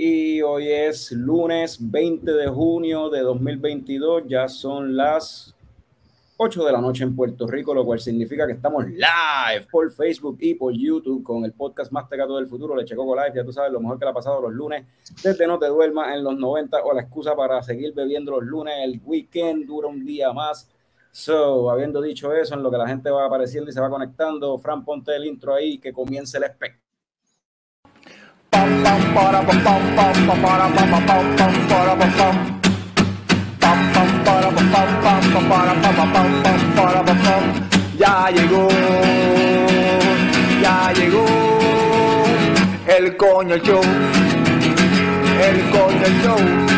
Y hoy es lunes 20 de junio de 2022, ya son las 8 de la noche en Puerto Rico, lo cual significa que estamos live por Facebook y por YouTube con el podcast más tecato del futuro, Leche Coco Live. Ya tú sabes, lo mejor que le ha pasado los lunes, desde No Te Duermas en los 90 o la excusa para seguir bebiendo los lunes. El weekend dura un día más. So, habiendo dicho eso, en lo que la gente va apareciendo y se va conectando, Fran, ponte el intro ahí que comience el espectáculo. Ya llegó, ya llegó el coño show, el coño show.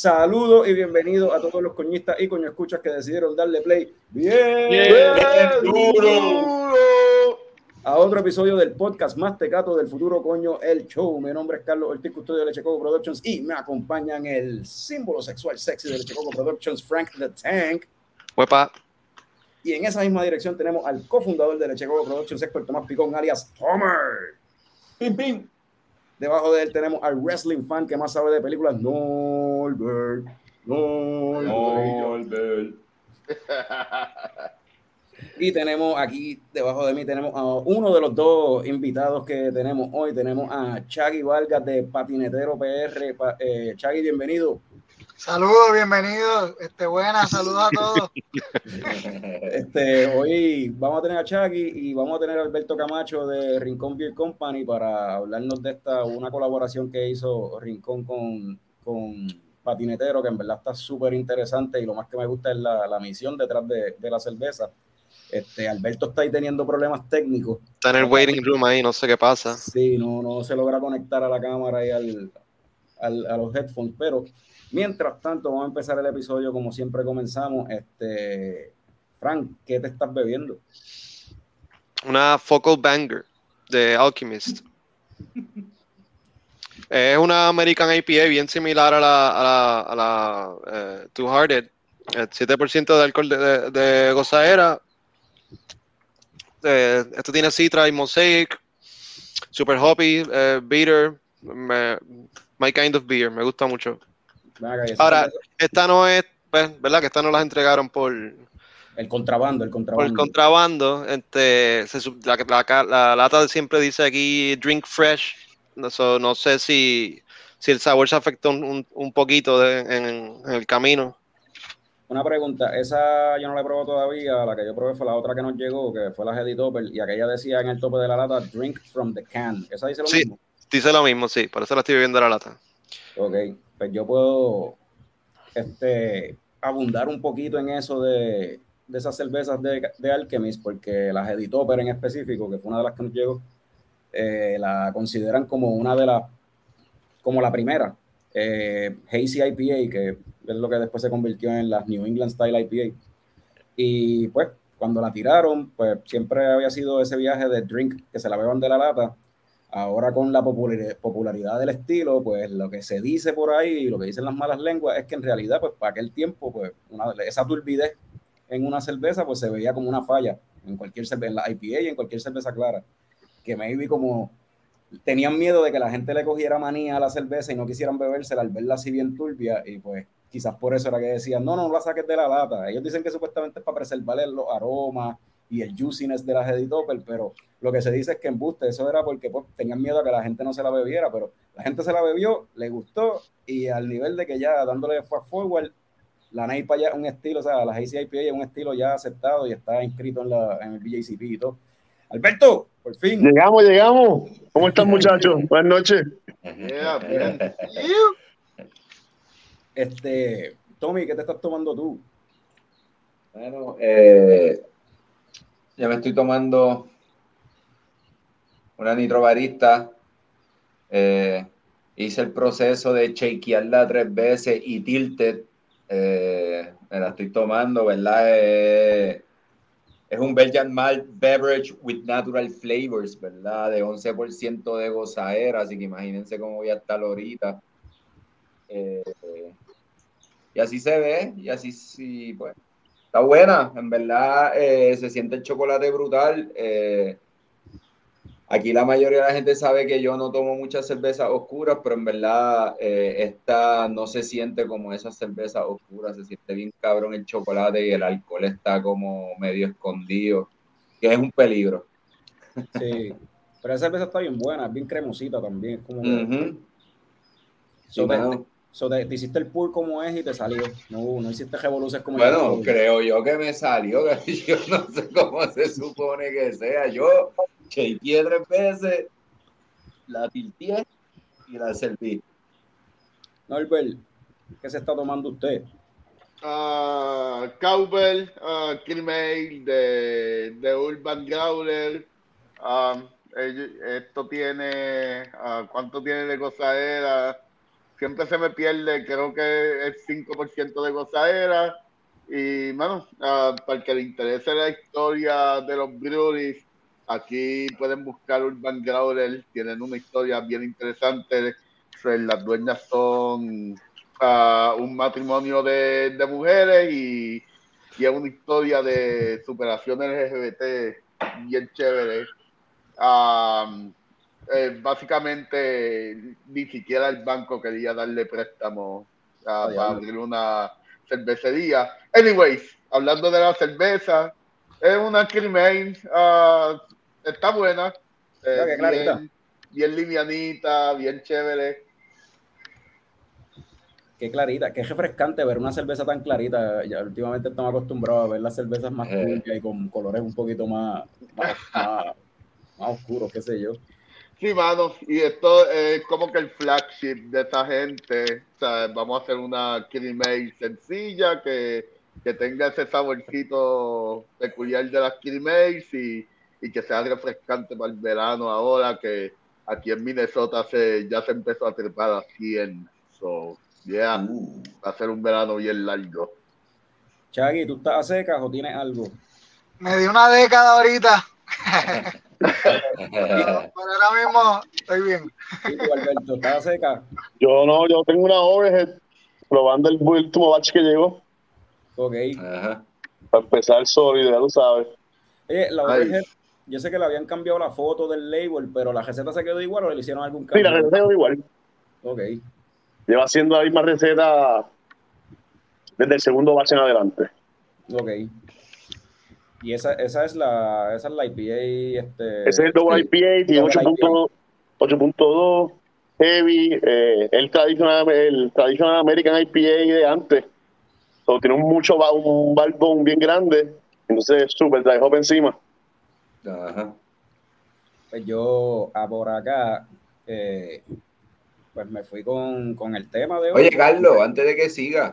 Saludos y bienvenidos a todos los coñistas y coño escuchas que decidieron darle play bien, duro! a otro episodio del podcast más tecato del futuro coño el show. Mi nombre es Carlos Ortiz, custodio de Leche Coco Productions y me acompañan el símbolo sexual sexy de Leche Coco Productions, Frank the Tank. Huepa. Y en esa misma dirección tenemos al cofundador de Leche Coco Productions, Héctor Tomás Picón, alias Tomer. Pim, pim. Debajo de él tenemos al wrestling fan que más sabe de películas, Norbert. Norbert. Y tenemos aquí debajo de mí, tenemos a uno de los dos invitados que tenemos hoy. Tenemos a Chagui Vargas de Patinetero PR. Eh, Chagui, bienvenido. Saludos, bienvenidos. Este, buenas, saludos a todos. Este, hoy vamos a tener a Chagui y vamos a tener a Alberto Camacho de Rincón Beer Company para hablarnos de esta, una colaboración que hizo Rincón con, con Patinetero, que en verdad está súper interesante y lo más que me gusta es la, la misión detrás de, de la cerveza. Este, Alberto está ahí teniendo problemas técnicos. Está en el waiting room ahí, no sé qué pasa. Sí, no, no se logra conectar a la cámara y al, al- a los headphones, pero mientras tanto vamos a empezar el episodio como siempre comenzamos. Este, Frank, ¿qué te estás bebiendo? Una Focal Banger de Alchemist. Es una American IPA bien similar a la, a la, a la eh, Two Hearted. El 7% de alcohol de, de, de. Eh, esto tiene Citra y Mosaic. Super hoppy, eh, bitter. my kind of beer. Me gusta mucho. Ahora, esta no es, pues, ¿verdad? Que esta no las entregaron por, el contrabando, el por contrabando. contrabando. Este, se la, la ca- la lata siempre dice aquí drink fresh. No, so, no sé si, si el sabor se afectó un, un- poquito de- en, en el camino. Una pregunta, esa yo no la he probado todavía, la que yo probé fue la otra que nos llegó, que fue la Heady Topper, y aquella decía en el tope de la lata, drink from the can. ¿Esa dice lo Sí. mismo? Dice lo mismo, sí, por eso la estoy bebiendo la lata. Ok, pues yo puedo este, abundar un poquito en eso de, de esas cervezas de, de Alchemist, porque las Editoper en específico, que fue una de las que nos llegó, eh, la consideran como una de las, como la primera, eh, Hazy IPA, que es lo que después se convirtió en las New England Style IPA. Y pues, cuando la tiraron, pues siempre había sido ese viaje de drink que se la beban de la lata. Ahora con la popularidad, del estilo, pues lo que se dice por ahí y lo que dicen las malas lenguas es que en realidad, pues para aquel tiempo, pues una- esa turbidez en una cerveza, pues se veía como una falla en cualquier cerveza, en la IPA y en cualquier cerveza clara. Que maybe como tenían miedo de que la gente le cogiera manía a la cerveza y no quisieran bebérsela al verla así bien turbia y pues quizás por eso era que decían, no, no, no la saques de la lata. Ellos dicen que supuestamente es para preservar los aromas y el juiciness de las Editopper, pero lo que se dice es que embuste, eso era porque pues, tenían miedo a que la gente no se la bebiera, pero la gente se la bebió, le gustó y al nivel de que ya dándole fast forward, la NAIPA ya es un estilo, o sea, la ACIPA es un estilo ya aceptado y está inscrito en, la, en el BJCP y todo. Alberto, por fin. Llegamos, llegamos. ¿Cómo están, muchachos? Buenas noches. Yeah. Este, Tommy, ¿qué te estás tomando tú? Bueno, eh, ya me estoy tomando una nitrobarista. Eh, hice el proceso de shakearla tres veces y tilted. Eh, me la estoy tomando, ¿verdad? Eh, es un Belgian Malt Beverage with Natural Flavors, ¿verdad? De 11% de gozadera, así que imagínense cómo voy a estar ahorita. Y así se ve, y así sí, pues. Está buena, en verdad eh, se siente el chocolate brutal. Eh, aquí la mayoría de la gente sabe que yo no tomo muchas cervezas oscuras, pero en verdad eh, esta no se siente como esas cervezas oscuras, se siente bien cabrón el chocolate y el alcohol está como medio escondido, que es un peligro. Sí, pero esa cerveza está bien buena, es bien cremosita también. Es como Sí. So te- te hiciste el pool como es y te salió. No, no hiciste revoluciones como Bueno, yo. creo yo que me salió, que yo no sé cómo se supone que sea. Yo shakeé tres veces, la tilteé y la serví. Norbert, ¿qué se está tomando usted? Ah, Cowbell, uh, Mail de, de Urban Growler. Ah, ello- esto tiene, ah, ¿cuánto tiene de gozadera? Siempre se me pierde, creo que es 5% de gozadera. Y, bueno, ah, para que le interese la historia de los breweries, aquí pueden buscar Urban Growler. Tienen una historia bien interesante. Pues, Las dueñas son a un matrimonio de, mujeres y, y es una historia de superación LGBT bien chévere. Am, eh, básicamente, ni siquiera el banco quería darle préstamo Ah, para abrir una cervecería. Anyways, hablando de la cerveza, es una Cremain, ah, está buena, eh, clarita. bien, bien livianita, bien chévere. Qué clarita, qué refrescante ver una cerveza tan clarita. Ya últimamente estamos acostumbrados a ver las cervezas más Eh. y con colores un poquito más, más, más- más oscuros, qué sé yo. Sí, mano, y esto es como que el flagship de esta gente. O sea, vamos a hacer una ale sencilla que, que tenga ese saborcito peculiar de las ales y, y que sea refrescante para el verano ahora que aquí en Minnesota se, ya se empezó a trepar a 100. So, yeah, Uh, va a ser un verano bien largo. Chagui, ¿tú estás a secas o tienes algo? Me di una década ahorita. Pero ahora mismo estoy bien. ¿Y tú, Alberto, estás seca? Yo no, yo tengo una overhead probando el último batch que llegó Ok. Ajá. para empezar sólido, ya lo sabes. Oye, la Ay. overhead, yo sé que le habían cambiado la foto del label, pero la receta se quedó igual o le hicieron algún Sí, cambio. la receta es igual. Ok. Lleva haciendo la misma receta desde el segundo batch en adelante. Ok. Y esa, esa es la, esa es la IPA, este. Ese es el Double sí. IPA, tiene Double 8.2 8.2 heavy, eh, el traditional, el traditional American IPA de antes. So, tiene un mucho un balbón bien grande, entonces súper dry hop encima. Ajá. Pues yo, a por acá, eh, pues me fui con, con el tema de hoy. Oye, Carlos, antes de que siga,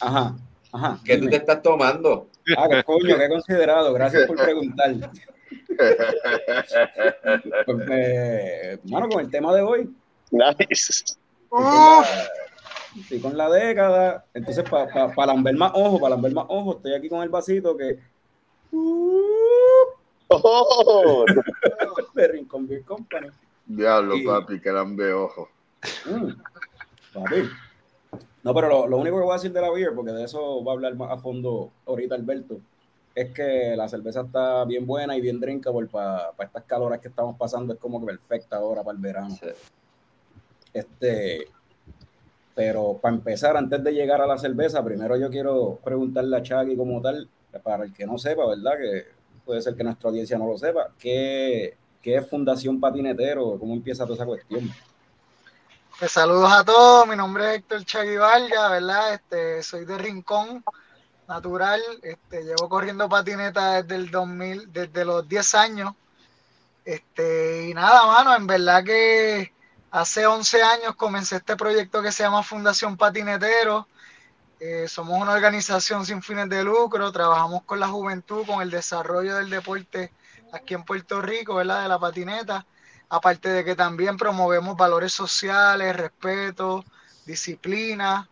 Ajá, ajá. ¿qué tú te estás tomando? Ah, coño, qué considerado. Gracias por preguntar. Pues, eh, mano, con el tema de hoy, Nice. Estoy con la década. Entonces, para pa, pa lamber más ojo, para lamber más ojo, estoy aquí con el vasito que. Oh, de Rincon Beer Company. Diablo, papi, que lambe ojo. Mm, papi. No, pero lo, lo único que voy a decir de la beer, porque de eso va a hablar más a fondo ahorita Alberto, es que la cerveza está bien buena y bien drinkable para estas caloras que estamos pasando. Es como que perfecta ahora para el verano. Sí. Este, pero para empezar, antes de llegar a la cerveza, primero yo quiero preguntarle a Chagui como tal, para el que no sepa, ¿verdad? Que puede ser que nuestra audiencia no lo sepa, ¿qué, qué es Fundación Patinetero? ¿Cómo empieza toda esa cuestión? Pues saludos a todos. Mi nombre es Héctor Chagui Vargas, ¿verdad? Este, soy de Rincón, natural. Este, llevo corriendo patineta desde el 2000, desde los 10 años. Este, y nada, mano, en verdad que hace 11 años comencé este proyecto que se llama Fundación Patinetero. Eh, somos una organización sin fines de lucro, trabajamos con la juventud, con el desarrollo del deporte aquí en Puerto Rico, ¿verdad? De la patineta. Aparte de que también promovemos valores sociales, respeto, disciplina.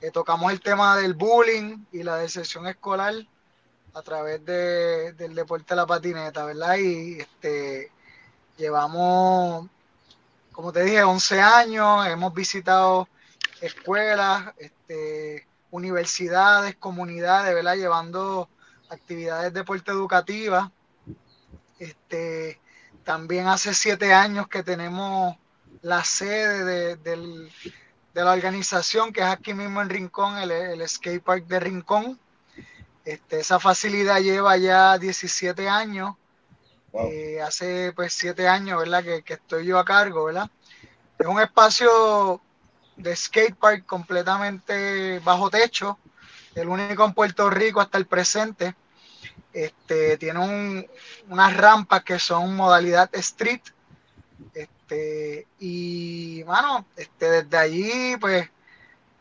Eh, tocamos el tema del bullying y la deserción escolar a través de- del deporte de la patineta, ¿verdad? Y este, llevamos, como te dije, 11 años, hemos visitado escuelas, este, universidades, comunidades, ¿verdad? Llevando actividades de deporte educativa. Este, también hace siete años que tenemos la sede de, del- de la organización, que es aquí mismo en Rincón, el, el skate park de Rincón. Este, esa facilidad lleva ya 17 años. Wow. Eh, hace pues siete años, ¿verdad? Que, que estoy yo a cargo, ¿verdad? Es un espacio de skate park completamente bajo techo, el único en Puerto Rico hasta el presente. Este, tiene un- unas rampas que son modalidad street. Este, y bueno, este, desde allí, pues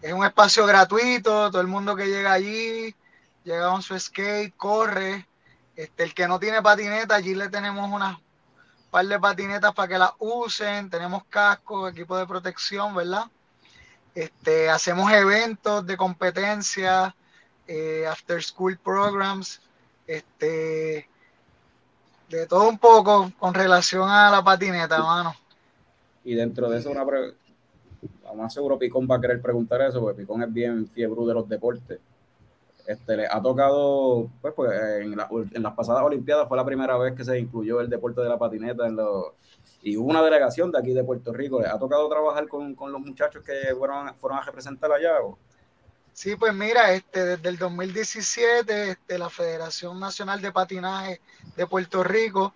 es un espacio gratuito, todo el mundo que llega allí llega con su skate, corre. Este, el que no tiene patineta, allí le tenemos unas par de patinetas para que las usen, tenemos cascos, equipo de protección, ¿verdad? Este, hacemos eventos de competencia, eh, after school programs, este, de todo un poco con relación a la patineta, mano. Y dentro de eso, una pre- más seguro Picón va a querer preguntar eso, porque Picón es bien fiebre de los deportes. Este, le ha tocado, pues, pues en, la- en las pasadas Olimpiadas fue la primera vez que se incluyó el deporte de la patineta en los, y hubo una delegación de aquí de Puerto Rico. ¿Le ha tocado trabajar con, con los muchachos que fueron, fueron a representar allá? o? Sí, pues mira, este, desde el 2017, este, la Federación Nacional de Patinaje de Puerto Rico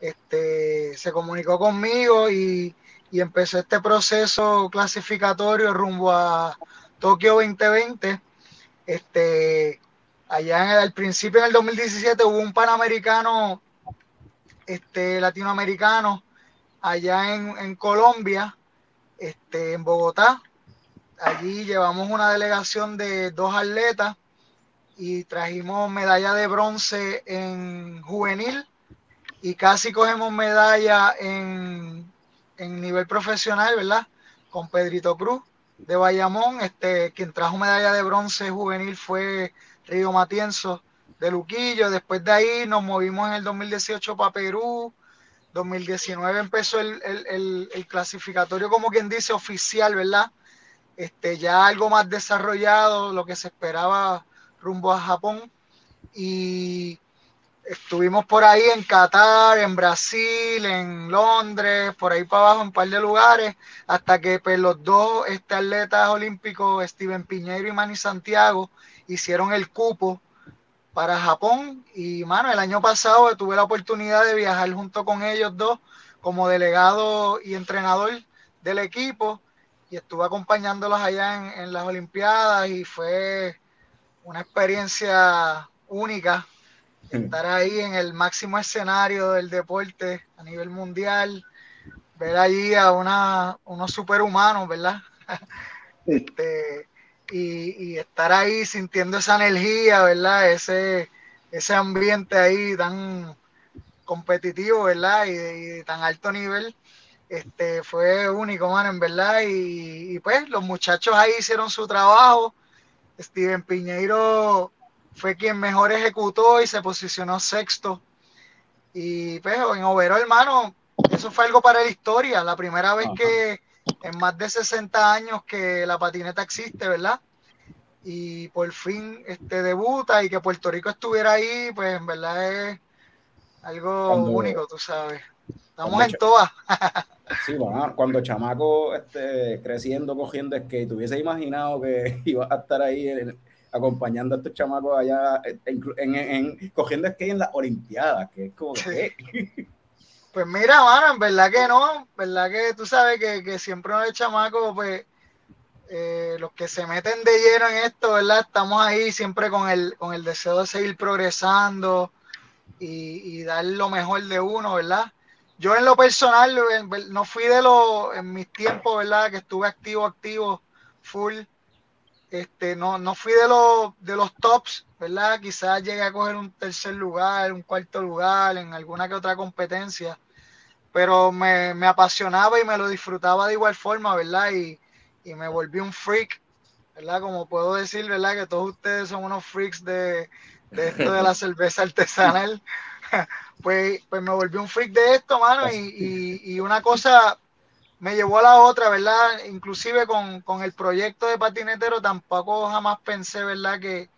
este, se comunicó conmigo y, y empezó este proceso clasificatorio rumbo a Tokio 2020. Este, allá en el, al principio, en el 2017, hubo un panamericano este, latinoamericano allá en, en Colombia, este, en Bogotá. Allí llevamos una delegación de dos atletas y trajimos medalla de bronce en juvenil y casi cogemos medalla en, en nivel profesional, ¿verdad? Con Pedrito Cruz de Bayamón. Este, quien trajo medalla de bronce juvenil fue Río Matienzo de Luquillo. Después de ahí nos movimos en el 2018 para Perú. 2019 empezó el, el, el, el clasificatorio, como quien dice, oficial, ¿verdad? Este, ya algo más desarrollado, lo que se esperaba rumbo a Japón. Y estuvimos por ahí en Qatar, en Brasil, en Londres, por ahí para abajo, en un par de lugares, hasta que pues, los dos este, atletas olímpicos, Steven Piñeiro y Manny Santiago, hicieron el cupo para Japón. Y mano, el año pasado tuve la oportunidad de viajar junto con ellos dos como delegado y entrenador del equipo y estuve acompañándolos allá en, en las Olimpiadas y fue una experiencia única estar ahí en el máximo escenario del deporte a nivel mundial, ver allí a una, unos superhumanos, ¿verdad? este, y, y, estar ahí sintiendo esa energía, ¿verdad? Ese, ese ambiente ahí tan competitivo, ¿verdad? Y de, y tan alto nivel. Este, fue único, man, en verdad. Y, y, pues los muchachos ahí hicieron su trabajo. Steven Piñeiro fue quien mejor ejecutó y se posicionó sexto. Y pues en overall, hermano, eso fue algo para la historia. La primera vez Ajá. que en más de 60 años que la patineta existe, ¿verdad? Y por fin este, debuta y que Puerto Rico estuviera ahí, pues en verdad es algo cuando, único, tú sabes. Estamos en todas. Sí, bueno, cuando chamaco este, creciendo, cogiendo skate, hubiese imaginado que iba a estar ahí en, acompañando a estos chamacos allá en, en, en, cogiendo skate en las Olimpiadas, que es como sí. que... Pues mira, mano, en verdad que no, verdad que tú sabes que, que siempre uno de chamacos, pues, eh, los que se meten de lleno en esto, ¿verdad? Estamos ahí siempre con el, con el deseo de seguir progresando y, y dar lo mejor de uno, ¿verdad? Yo en lo personal no fui de los, en mis tiempos, ¿verdad? Que estuve activo, activo, full. este, no, no fui de los, de los tops, ¿verdad? Quizás llegué a coger un tercer lugar, un cuarto lugar en alguna que otra competencia, pero me, me apasionaba y me lo disfrutaba de igual forma, ¿verdad? Y, y me volví un freak, ¿verdad? Como puedo decir, ¿verdad? Que todos ustedes son unos freaks de, de esto de la cerveza artesanal. pues, pues me volví un freak de esto, mano, y, y, y una cosa me llevó a la otra, ¿verdad? Inclusive con, con, el proyecto de patinetero tampoco jamás pensé, ¿verdad? Que,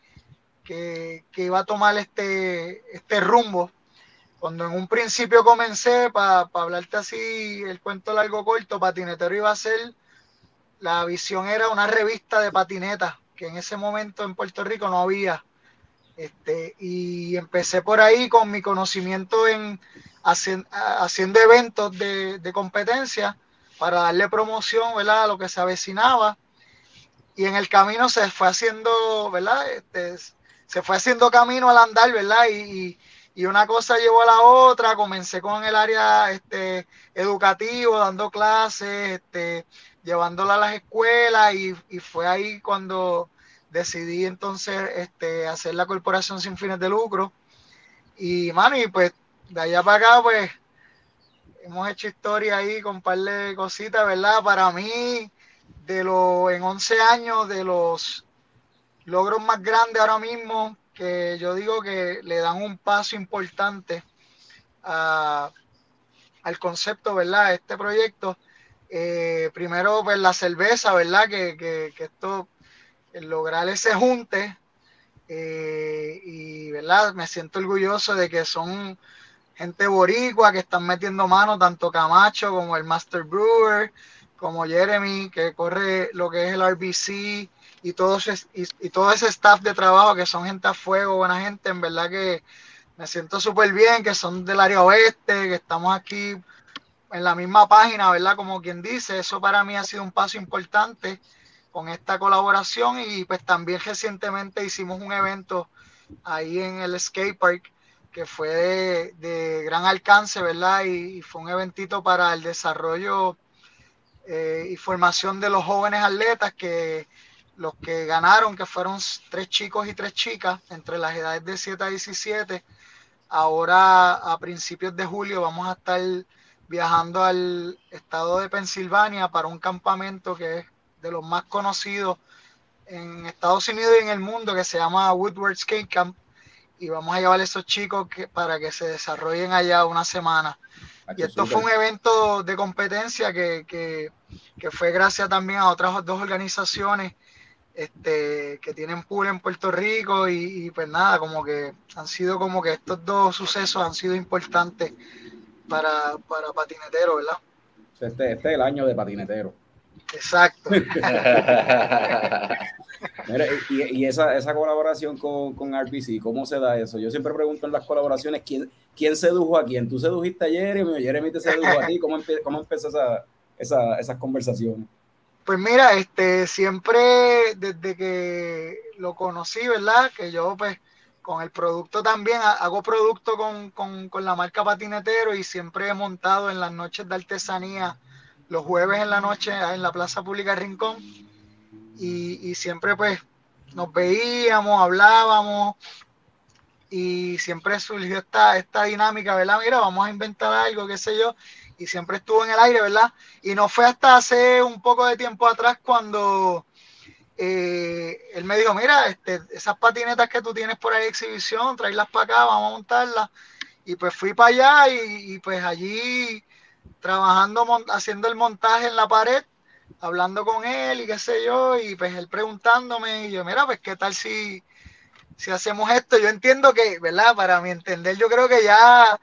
que, que iba a tomar este, este rumbo. Cuando en un principio comencé, para pa hablarte así, el cuento largo corto, patinetero iba a ser, la visión era una revista de patinetas, que en ese momento en Puerto Rico no había. Este, y empecé por ahí con mi conocimiento en haciendo eventos de, competencia para darle promoción, ¿verdad? A lo que se avecinaba. Y en el camino se fue haciendo, ¿verdad? Este, se fue haciendo camino al andar, ¿verdad? Y, una cosa llevó a la otra. Comencé con el área este, educativo, dando clases, este, llevándola a las escuelas y fue ahí cuando decidí entonces este, hacer la corporación sin fines de lucro. Y, mano, y pues de allá para acá, pues hemos hecho historia ahí con un par de cositas, ¿verdad? Para mí, de los, en 11 años, de los logros más grandes ahora mismo, que yo digo que le dan un paso importante al concepto, ¿verdad? Este proyecto. Eh, primero, pues la cerveza, ¿verdad? Que, que, que esto, lograr ese junte, eh, y, ¿verdad? Me siento orgulloso de que son gente boricua que están metiendo mano, tanto Camacho como el Master Brewer, como Jeremy, que corre lo que es el RBC y todo, ese, y, y todo ese staff de trabajo que son gente a fuego, buena gente, en verdad que me siento súper bien, que son del área oeste, que estamos aquí en la misma página, ¿verdad? Como quien dice, eso para mí ha sido un paso importante con esta colaboración y pues también recientemente hicimos un evento ahí en el skate park que fue de, gran alcance, ¿verdad? Y, y, fue un eventito para el desarrollo eh, y formación de los jóvenes atletas que los que ganaron, que fueron tres chicos y tres chicas, entre las edades de 7 a 17, ahora a principios de julio vamos a estar viajando al estado de Pensilvania para un campamento que es de los más conocidos en Estados Unidos y en el mundo, que se llama Woodward Skate Camp y vamos a llevar a esos chicos que, para que se desarrollen allá una semana. Y esto fue un evento de competencia que, que, que, fue gracias también a otras dos organizaciones este, que tienen pool en Puerto Rico y, y, pues nada, como que han sido como que estos dos sucesos han sido importantes para, para patinetero, ¿verdad? Este, este es el año de patinetero. Exacto. Mira, y, y esa, esa, colaboración con, con, RBC, ¿cómo se da eso? Yo siempre pregunto en las colaboraciones, ¿quién, quién sedujo a quién? ¿Tú sedujiste a Jeremy o Jeremy te sedujo a ti? ¿Cómo, empe cómo empezó esa, esa, esas conversaciones? Pues mira, este, siempre desde que lo conocí, ¿verdad? Que yo pues con el producto también, hago producto con, con, con la marca Patinetero y siempre he montado en las noches de artesanía los jueves en la noche en la Plaza Pública Rincón y, y, siempre pues nos veíamos, hablábamos y siempre surgió esta, esta dinámica, ¿verdad? Mira, vamos a inventar algo, qué sé yo, y siempre estuvo en el aire, ¿verdad? Y no fue hasta hace un poco de tiempo atrás cuando eh, él me dijo, mira, este, esas patinetas que tú tienes por ahí de exhibición, tráelas para acá, vamos a montarlas. Y pues fui para allá y, y pues allí trabajando, haciendo el montaje en la pared, hablando con él y qué sé yo, y pues él preguntándome, y yo, mira, pues qué tal si, si hacemos esto. Yo entiendo que, ¿verdad? Para mi entender, yo creo que ya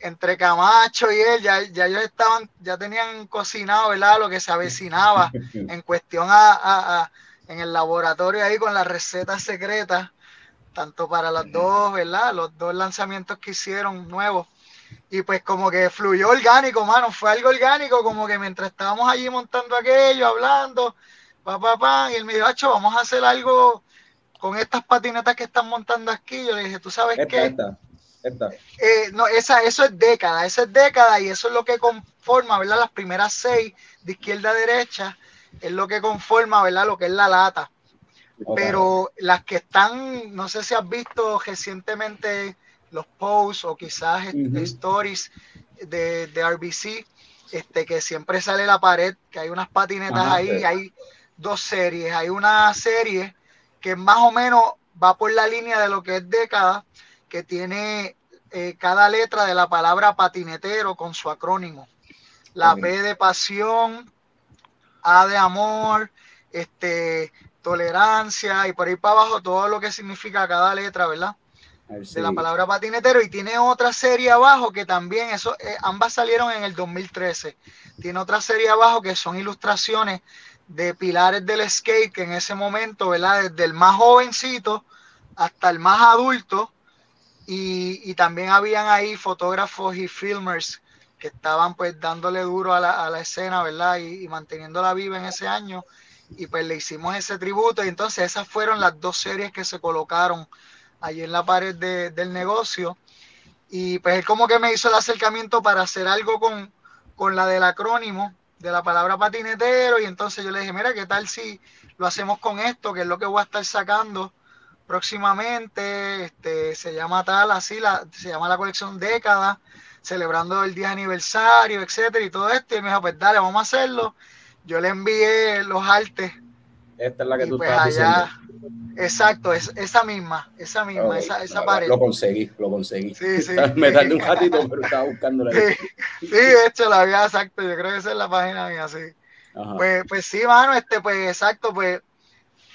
entre Camacho y él, ya, ya ellos estaban, ya tenían cocinado, ¿verdad? Lo que se avecinaba en cuestión a, a, a en el laboratorio ahí con las recetas secretas, tanto para los dos, ¿verdad? Los dos lanzamientos que hicieron nuevos y pues como que fluyó orgánico, mano, fue algo orgánico, como que mientras estábamos allí montando aquello, hablando, pa, pa, pa, y él me dijo, Acho, vamos a hacer algo con estas patinetas que están montando aquí. Yo le dije, ¿tú sabes esta, qué? Esta, esta. Eh, no, esa, eso es década, eso es década y eso es lo que conforma, ¿verdad? Las primeras seis de izquierda a derecha es lo que conforma, ¿verdad? Lo que es la lata. Pero las que están, no sé si has visto recientemente los posts o quizás este, stories de, de RBC, este, que siempre sale la pared, que hay unas patinetas Ajá, ahí, hay dos series, hay una serie que más o menos va por la línea de lo que es década, que tiene eh, cada letra de la palabra patinetero con su acrónimo. La. P de pasión, A de amor, este, tolerancia y por ahí para abajo todo lo que significa cada letra, ¿verdad? Ver De la palabra patinetero y tiene otra serie abajo que también, eso, eh, ambas salieron en el 2013. Tiene otra serie abajo que son ilustraciones de pilares del skate que en ese momento, ¿verdad? Desde el más jovencito hasta el más adulto y, y también habían ahí fotógrafos y filmers que estaban pues dándole duro a la, a la escena, ¿verdad? Y, y manteniéndola viva en ese año. Y pues le hicimos ese tributo. Y entonces esas fueron las dos series que se colocaron allí en la pared de- del negocio. Y pues él como que me hizo el acercamiento para hacer algo con, con la del acrónimo de la palabra patinetero. Y entonces yo le dije, mira, ¿qué tal si lo hacemos con esto? Que es lo que voy a estar sacando próximamente. Este, se llama tal, así, la, se llama la colección Década, celebrando el 10 aniversario, etcétera, y todo esto. Y me dijo, pues dale, vamos a hacerlo. Yo le envié los artes Esta es la que y tú pues estabas allá, diciendo. Exacto, es, esa misma, esa misma, esa, pared. Lo conseguí, lo conseguí. Sí, sí. Me tardé un ratito, pero estaba buscándola. Sí, sí, de hecho la había exacto, yo creo que esa es la página mía, sí. Ajá. Pues, pues sí, mano, este, pues exacto, pues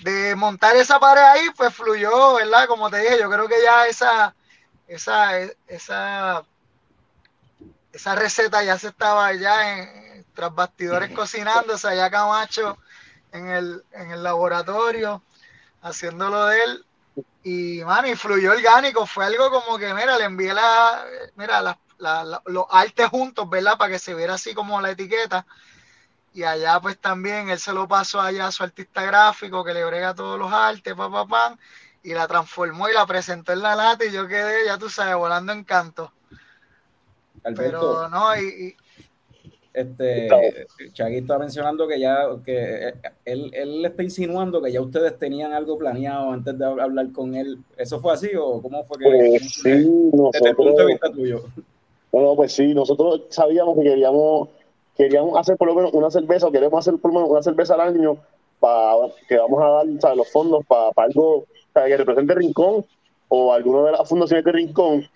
de montar esa pared ahí, pues fluyó, ¿verdad? Como te dije, yo creo que ya esa, esa, esa, esa receta ya se estaba ya en, tras bastidores cocinándose allá Camacho en el, en el laboratorio, haciéndolo de él. Y, mano, y fluyó orgánico, fue algo como que, mira, le envié la, mira, la- la- la- los artes juntos, ¿verdad? Para que se viera así como la etiqueta. Y allá pues también él se lo pasó allá a su artista gráfico que le brega todos los artes, pa, pa, y la transformó y la presentó en la lata y yo quedé, ya tú sabes, volando en canto. Alberto, Pero no, y, y- este, Chagui está mencionando que ya, que eh, él, él está insinuando que ya ustedes tenían algo planeado antes de hab- hablar con él. ¿Eso fue así o cómo fue que? Pues sí, Desde el punto de nosotros, vista tuyo. bueno, pues sí, nosotros sabíamos que queríamos, queríamos hacer por lo menos una cerveza, o queremos hacer por lo menos una cerveza al año, para que vamos a dar ¿sabes? los fondos para, algo que represente Rincón o alguna de las fundaciones de Rincón.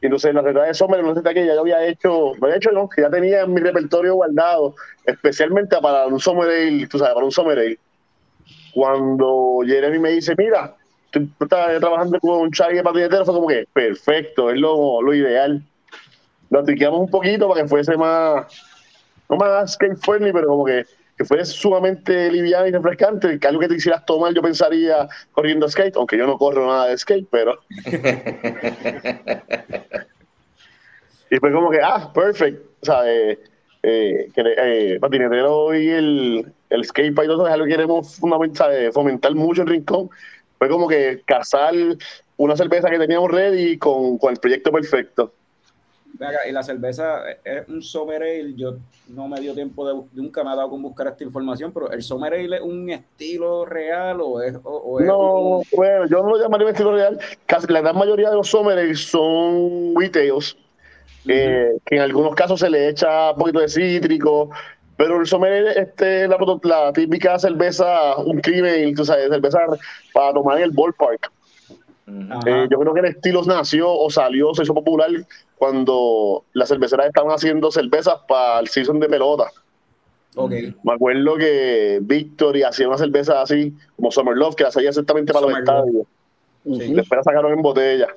Entonces la verdad de Sommer, no sé que ya yo había hecho, lo había hecho no, que ya tenía en mi repertorio guardado, especialmente para un Summer tú sabes, para un Summer. Cuando Jeremy me dice, mira, tú estás trabajando con un Chagui patinetero, fue como que, perfecto, es lo, lo ideal. Lo triqueamos un poquito para que fuese más, no más skate friendly, pero como que, que fuese sumamente liviano y refrescante, que algo que te hicieras tomar, yo pensaría corriendo skate, aunque yo no corro nada de skate, pero Y fue como que, ah, perfect. O sea, eh, eh, que, eh, patinetero y el, el skate y todo eso es algo que queremos fundamental, fomentar mucho en Rincón. Fue como que casar una cerveza que teníamos ready con, con el proyecto perfecto. Y la cerveza es un Summer Ale. Yo no me dio tiempo de, nunca me ha dado con buscar esta información, pero ¿el Summer Ale es un estilo real o es, o, o es No, un- bueno, yo no lo llamaría un estilo real. Casi la gran mayoría de los summer ales son retails, eh, que en algunos casos se le echa un poquito de cítrico, pero el summer ale, este, la, la típica cerveza, un crimen, tú sabes, cerveza para tomar en el ballpark. Eh, yo creo que el estilo nació o salió, se hizo popular cuando las cerveceras estaban haciendo cervezas para el season de pelota. Ok. Me acuerdo que Victory hacía una cerveza así, como Summer Love, que la hacía exactamente para los Summer estadios. Sí. Después la sacaron en botella.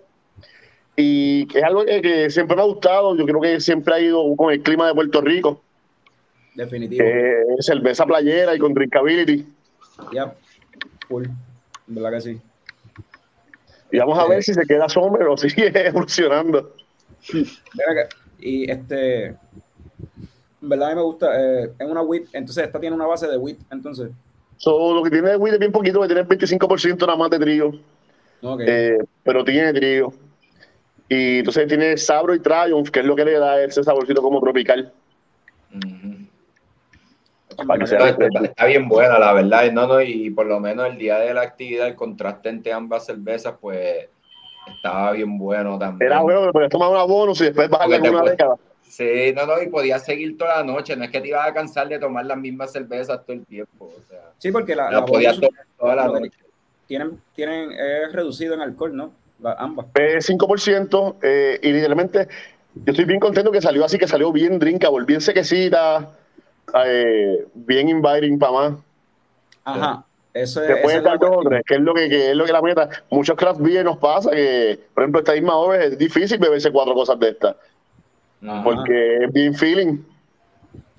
Y es algo que, que siempre me ha gustado. Yo creo que siempre ha ido con el clima de Puerto Rico. Definitivo. es cerveza playera y con drinkability. Ya. Full. ¿Verdad que sí? Y vamos a ver si se queda Summer o sigue evolucionando. Y este. En verdad a mí me gusta. eh, es una wheat. Entonces esta tiene una base de wheat. Entonces. So, lo que tiene de wheat es bien poquito, que tiene el 25% nada más de trigo. Eh, pero tiene trigo. Y entonces tiene sabro y triumph, que es lo que le da ese saborcito como tropical. Para que sea Está, está- refresco. está bien buena, la verdad. No, no, y por lo menos el día de la actividad, el contraste entre ambas cervezas, pues estaba bien bueno también. Era bueno, pero podías tomar una bonus y después bajarle una te- década. Sí, no, no, y podías seguir toda la noche. No es que te ibas a cansar de tomar las mismas cervezas todo el tiempo. O sea, Sí, porque la, la la podías bonus tomar toda la noche. tienen, tienen, es reducido en alcohol, ¿no? La- ambas. Eh, 5% eh, y literalmente yo estoy bien contento que salió así, que salió bien drinkable, bien sequecita, eh, bien inviting para más. Ajá. Eso es, dos que es lo que, que es lo que la meta. Muchos craft beer nos pasa que, por ejemplo, esta misma hora es difícil beberse cuatro cosas de estas, Ajá. porque es bien feeling.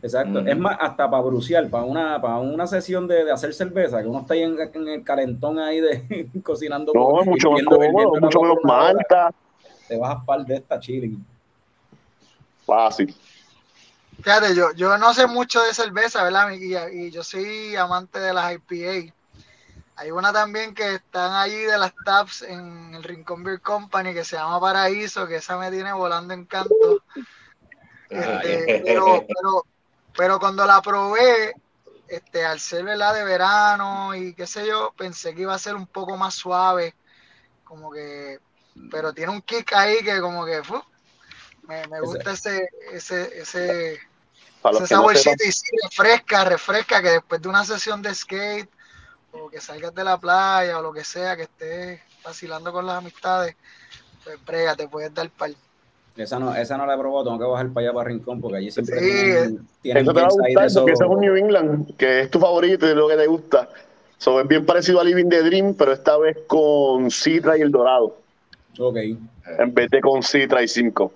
Exacto. Es más, hasta para bruciar, para una, para una sesión de, de hacer cerveza, que uno está ahí en, en el calentón ahí de cocinando. No, es mucho más cómodo, mucho menos malta, Te vas a par de esta chilling. fácil. Fíjate, yo, yo no sé mucho de cerveza, ¿verdad? Y, y yo soy amante de las IPA. Hay una también que están allí de las taps en el Rincón Beer Company que se llama Paraíso, que esa me tiene volando en canto. Este, pero, pero, pero cuando la probé, este, al ser ¿verdad? de verano y qué sé yo, pensé que iba a ser un poco más suave, como que, pero tiene un kick ahí que como que fu, me, me gusta ese, ese, ese, ese no saborcito y sí, refresca, refresca que después de una sesión de skate o que salgas de la playa o lo que sea, que estés vacilando con las amistades, pues brega, te puedes dar par. Esa no, esa no la he probado, tengo que bajar para allá para Rincón, porque allí siempre Sí, tienen, tienen eso te va a gustar de esos- porque ese es un New England, que es tu favorito y es lo que te gusta. So, es bien parecido a Living the Dream, pero esta vez con Citra y el Dorado, Ok. en vez de con Citra y 5.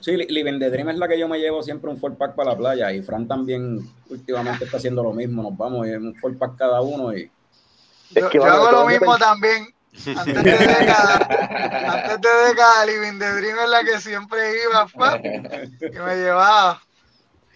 Sí, Li- Living the Dream es la que yo me llevo siempre un four pack para la playa y Fran también últimamente está haciendo lo mismo. Nos vamos y un four pack cada uno y Es Yo, que yo vamos, hago lo mismo también. Antes de década, antes de década, Living the Dream es la que siempre iba pa, y me llevaba.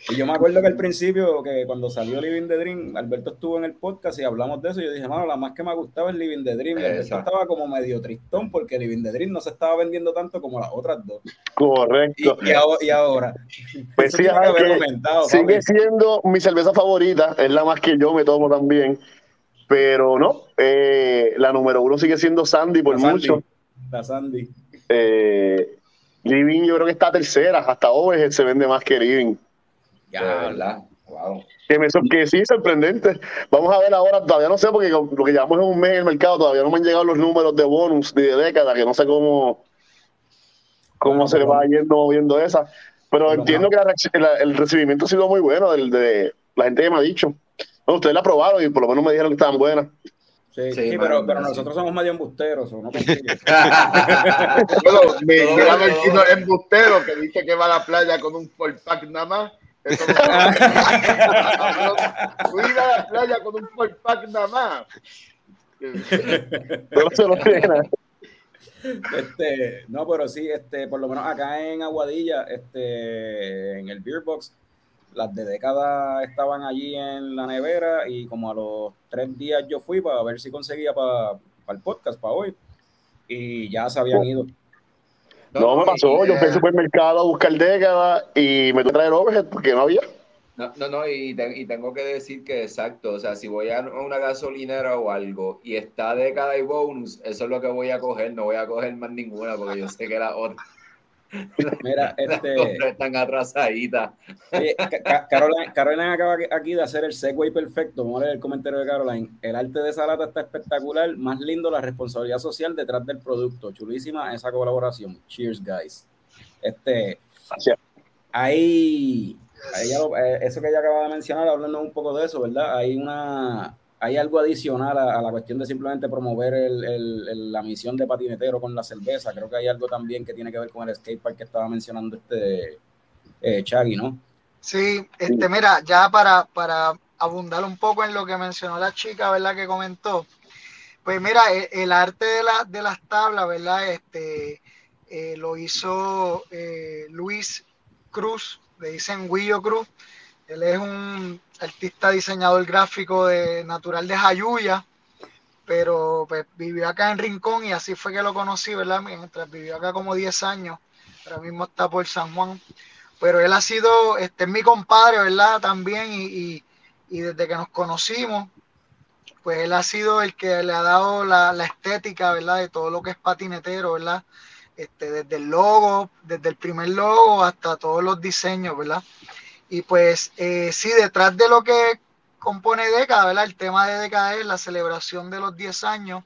Y yo me acuerdo que al principio, que cuando salió Living the Dream, Alberto estuvo en el podcast y hablamos de eso. Y yo dije, mano, la más que me gustaba es Living the Dream. Y Alberto estaba como medio tristón porque Living the Dream no se estaba vendiendo tanto como las otras dos. Correcto. y ahora, y ahora. Pues sí, que sigue papi. siendo mi cerveza favorita, es la más que yo me tomo también. Pero no, eh, la número uno sigue siendo Sandy por La Sandy. mucho. La Sandy. Eh, Living yo creo que está tercera, hasta hoy se vende más que Living. De verdad. Wow. Que, me, que sí, sorprendente. Vamos a ver ahora, todavía no sé, porque lo que llevamos es un mes en el mercado, todavía no me han llegado los números de bonus ni de década, que no sé cómo, cómo se le va yendo viendo esa. Pero entiendo no. que la el recibimiento ha sido muy bueno del, de la gente que me ha dicho. Ustedes la probaron y por lo menos me dijeron que estaban buenas. Sí, Sí, pero, pero nosotros somos medio embusteros. ¿o no? Bueno, mi gran embustero que dice que va a la playa con un four pack nada más. Eso no Tú ir a la playa con un four pack nada más. Pero se lo. Este, no, pero sí, este, por lo menos acá en Aguadilla, este, en el Beer Box, las de década estaban allí en la nevera y como a los tres días yo fui para ver si conseguía para el podcast, para hoy, y ya se habían ido. No, me pasó, yo fui al supermercado a buscar década y me tuve que traer overhead porque no había. No, no, no, y, te- y tengo que decir que exacto, o sea, si voy a una gasolinera o algo y está década y bonus, eso es lo que voy a coger, no voy a coger más ninguna porque yo sé que la otra Mira, este, están atrasaditas. Ca- Caroline, Caroline acaba aquí de hacer el segue perfecto. Vamos a leer el comentario de Caroline. El arte de esa lata está espectacular. Más lindo la responsabilidad social detrás del producto. Chulísima esa colaboración. Cheers, guys. Este, Gracias. hay, hay algo- eh, eso que ella acaba de mencionar, hablando un poco de eso, ¿verdad? Hay una hay algo adicional a, a la cuestión de simplemente promover el- el- el- la misión de patinetero con la cerveza. Creo que hay algo también que tiene que ver con el skatepark que estaba mencionando este eh, Chagui, ¿no? Sí, este, mira, ya para, para abundar un poco en lo que mencionó la chica, ¿verdad? Que comentó. Pues mira, el, el arte de, la, de las tablas, ¿verdad? Este, eh, lo hizo eh, Luis Cruz, le dicen Guillo Cruz. Él es un artista diseñador gráfico de, natural de Jayuya, pero pues, vivió acá en Rincón y así fue que lo conocí, ¿verdad? Mientras vivió acá como 10 años, ahora mismo está por San Juan pero él ha sido, este es mi compadre, ¿verdad? También, y, y, y desde que nos conocimos, pues él ha sido el que le ha dado la, la estética, ¿verdad? De todo lo que es patinetero, ¿verdad? Este, desde el logo, desde el primer logo hasta todos los diseños, ¿verdad? Y pues eh, sí, detrás de lo que compone década, ¿verdad? El tema de década es la celebración de los 10 años,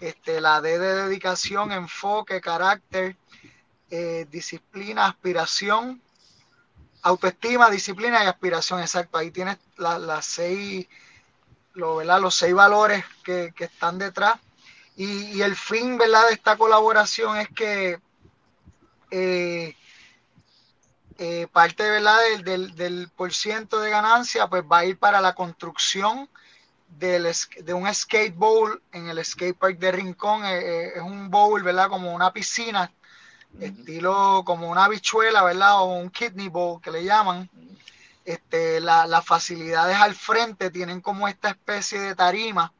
este, la D de dedicación, enfoque, carácter, eh, disciplina, aspiración, autoestima, disciplina y aspiración, exacto. Ahí tienes las seis, lo, ¿verdad? los seis valores que, que están detrás. Y, y, el fin ¿verdad? de esta colaboración es que eh, eh, parte ¿verdad? Del, del, del, por ciento de ganancia pues va a ir para la construcción del, de un skate bowl en el skate park de Rincón. Eh, eh es un bowl, ¿verdad? Como una piscina, uh -huh. estilo como una bichuela, ¿verdad? O un kidney bowl que le llaman. Este, la, las facilidades al frente tienen como esta especie de tarima.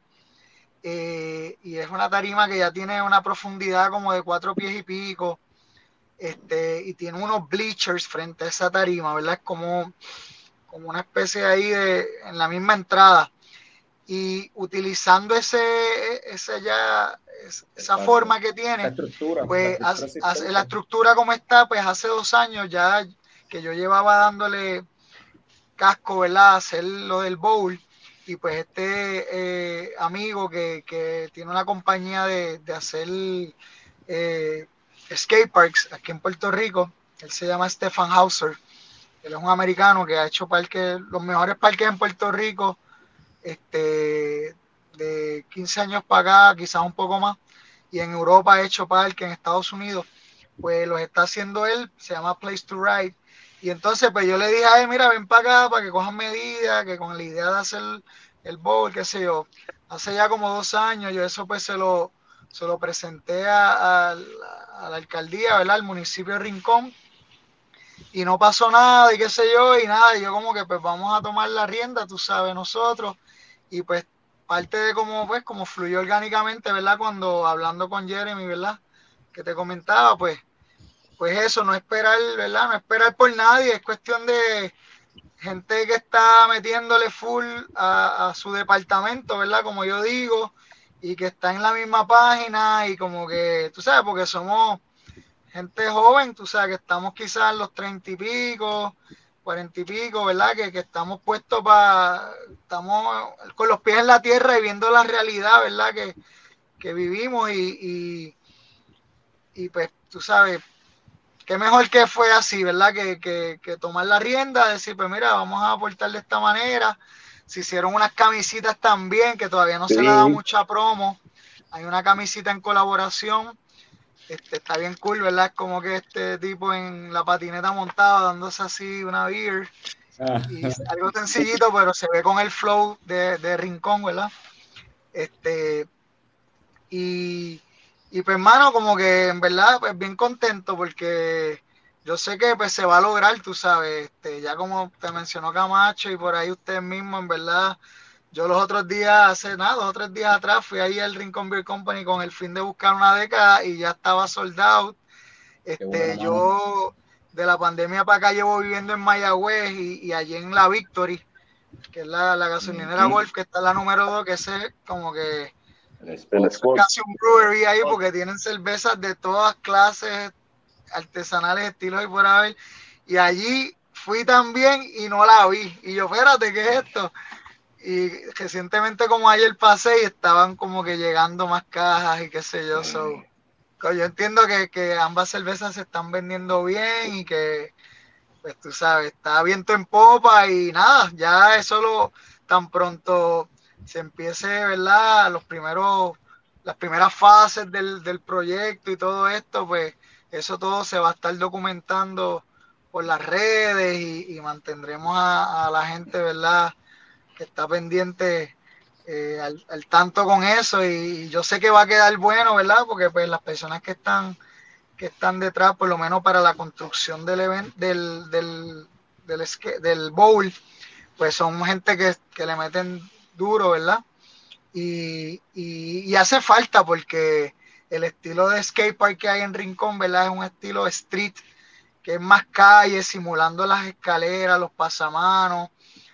Eh, y es una tarima que ya tiene una profundidad como de cuatro pies y pico. Este, y tiene unos bleachers frente a esa tarima, ¿verdad? Es como, como una especie ahí de, en la misma entrada y utilizando ese, ese ya, esa forma que tiene, la estructura, pues la estructura, hace, la estructura como está, pues hace dos años ya que yo llevaba dándole casco, ¿verdad? Hacer lo del bowl y pues este eh, amigo que, que, tiene una compañía de, de hacer eh, skate parks aquí en Puerto Rico, él se llama Stefan Hauser, él es un americano que ha hecho parques, los mejores parques en Puerto Rico, este, de 15 años para acá, quizás un poco más, y en Europa ha hecho parque, en Estados Unidos, pues los está haciendo él, se llama Place to Ride, y entonces pues yo le dije a él, mira, ven para acá para que cojan medidas, que con la idea de hacer el bowl, qué sé yo, hace ya como dos años, yo eso pues se lo, se lo presenté a, a la alcaldía, ¿verdad? Al municipio de Rincón, y no pasó nada y qué sé yo y nada y yo como que pues vamos a tomar la rienda tú sabes nosotros y pues parte de cómo pues como fluyó orgánicamente verdad cuando hablando con Jeremy verdad que te comentaba pues pues eso no esperar verdad no esperar por nadie es cuestión de gente que está metiéndole full a, a su departamento verdad como yo digo y que está en la misma página y como que tú sabes porque somos gente joven, tú sabes que estamos quizás los treinta y pico, cuarenta y pico, ¿verdad? Que, que estamos puestos para, estamos con los pies en la tierra y viendo la realidad, ¿verdad? Que, que vivimos y, y, y, pues tú sabes, qué mejor que fue así, ¿verdad? Que, que, que tomar la rienda, decir, pues mira, vamos a aportar de esta manera. Se hicieron unas camisitas también, que todavía no sí. se le ha dado mucha promo. Hay una camisita en colaboración este, está bien cool, ¿verdad? Es como que este tipo en la patineta montado dándose así una beer. Ah. Y algo sencillito, pero se ve con el flow de, de Rincón, ¿verdad? Este, y, y pues, hermano, como que en verdad, pues bien contento porque yo sé que pues se va a lograr, tú sabes, este, ya como te mencionó Camacho y por ahí usted mismo, en verdad, yo los otros días, hace nada, dos o tres días atrás, fui ahí al Rincon Beer Company con el fin de buscar una década y ya estaba sold out. Este, bueno, yo de la pandemia para acá llevo viviendo en Mayagüez y, y allí en la Victory, que es la, la gasolinera -hmm. Wolf, que está en la número 2, que es como que es casi un brewery ahí porque tienen cervezas de todas clases, artesanales, estilos y por haber. Y allí fui también y no la vi. Y yo, espérate, ¿qué es esto? y recientemente como ayer pasé y estaban como que llegando más cajas y qué sé yo. So, yo entiendo que, que, ambas cervezas se están vendiendo bien y que, pues tú sabes, está viento en popa y nada, ya eso lo tan pronto se empiece, ¿verdad? Los primeros, las primeras fases del, del proyecto y todo esto, pues eso todo se va a estar documentando por las redes y, mantendremos a, la gente, ¿verdad? que está pendiente eh, al, al, tanto con eso y yo sé que va a quedar bueno, ¿verdad? Porque pues las personas que están que están detrás, por lo menos para la construcción del event, del, del, del, del bowl, pues son gente que, que, le meten duro, ¿verdad? Y, y, y, hace falta porque el estilo de skatepark que hay en Rincón, ¿verdad? Es un estilo street, que es más calle, simulando las escaleras, los pasamanos,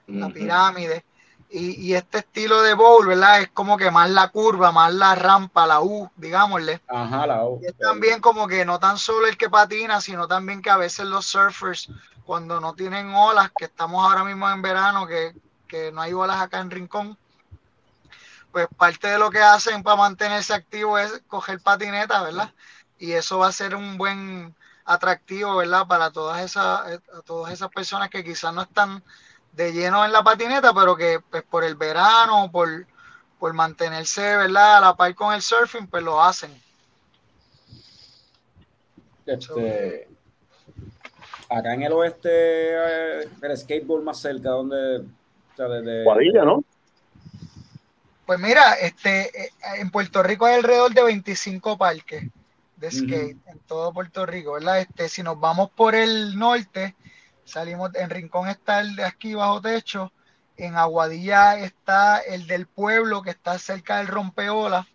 uh -huh. la pirámide Y, y este estilo de bowl, ¿verdad? Es como que más la curva, más la rampa, la U, digámosle. Ajá, la O. Y es también como que no tan solo el que patina, sino también que a veces los surfers, cuando no tienen olas, que estamos ahora mismo en verano, que, que no hay olas acá en Rincón, pues parte de lo que hacen para mantenerse activo es coger patineta, ¿verdad? Y eso va a ser un buen atractivo, ¿verdad? Para todas esas, a todas esas personas que quizás no están de lleno en la patineta, pero que pues por el verano, por, por mantenerse, ¿verdad? A la par con el surfing, pues lo hacen. Este, acá en el oeste, eh, el skateboard más cerca, donde. O sea, desde- Guadilla, ¿no? Pues mira, este, eh, en Puerto Rico hay alrededor de 25 parques de skate en todo Puerto Rico, ¿verdad? Este, si nos vamos por el norte, salimos en Rincón está el de aquí bajo techo, en Aguadilla está el del pueblo que está cerca del rompeola,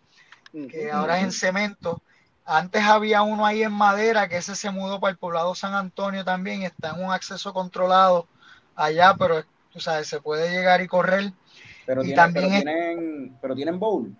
que ahora es en cemento. Antes había uno ahí en madera, que ese se mudó para el poblado San Antonio también, está en un acceso controlado allá, pero tú sabes, se puede llegar y correr. Pero, y tienen, también pero, es- tienen, pero tienen bowl.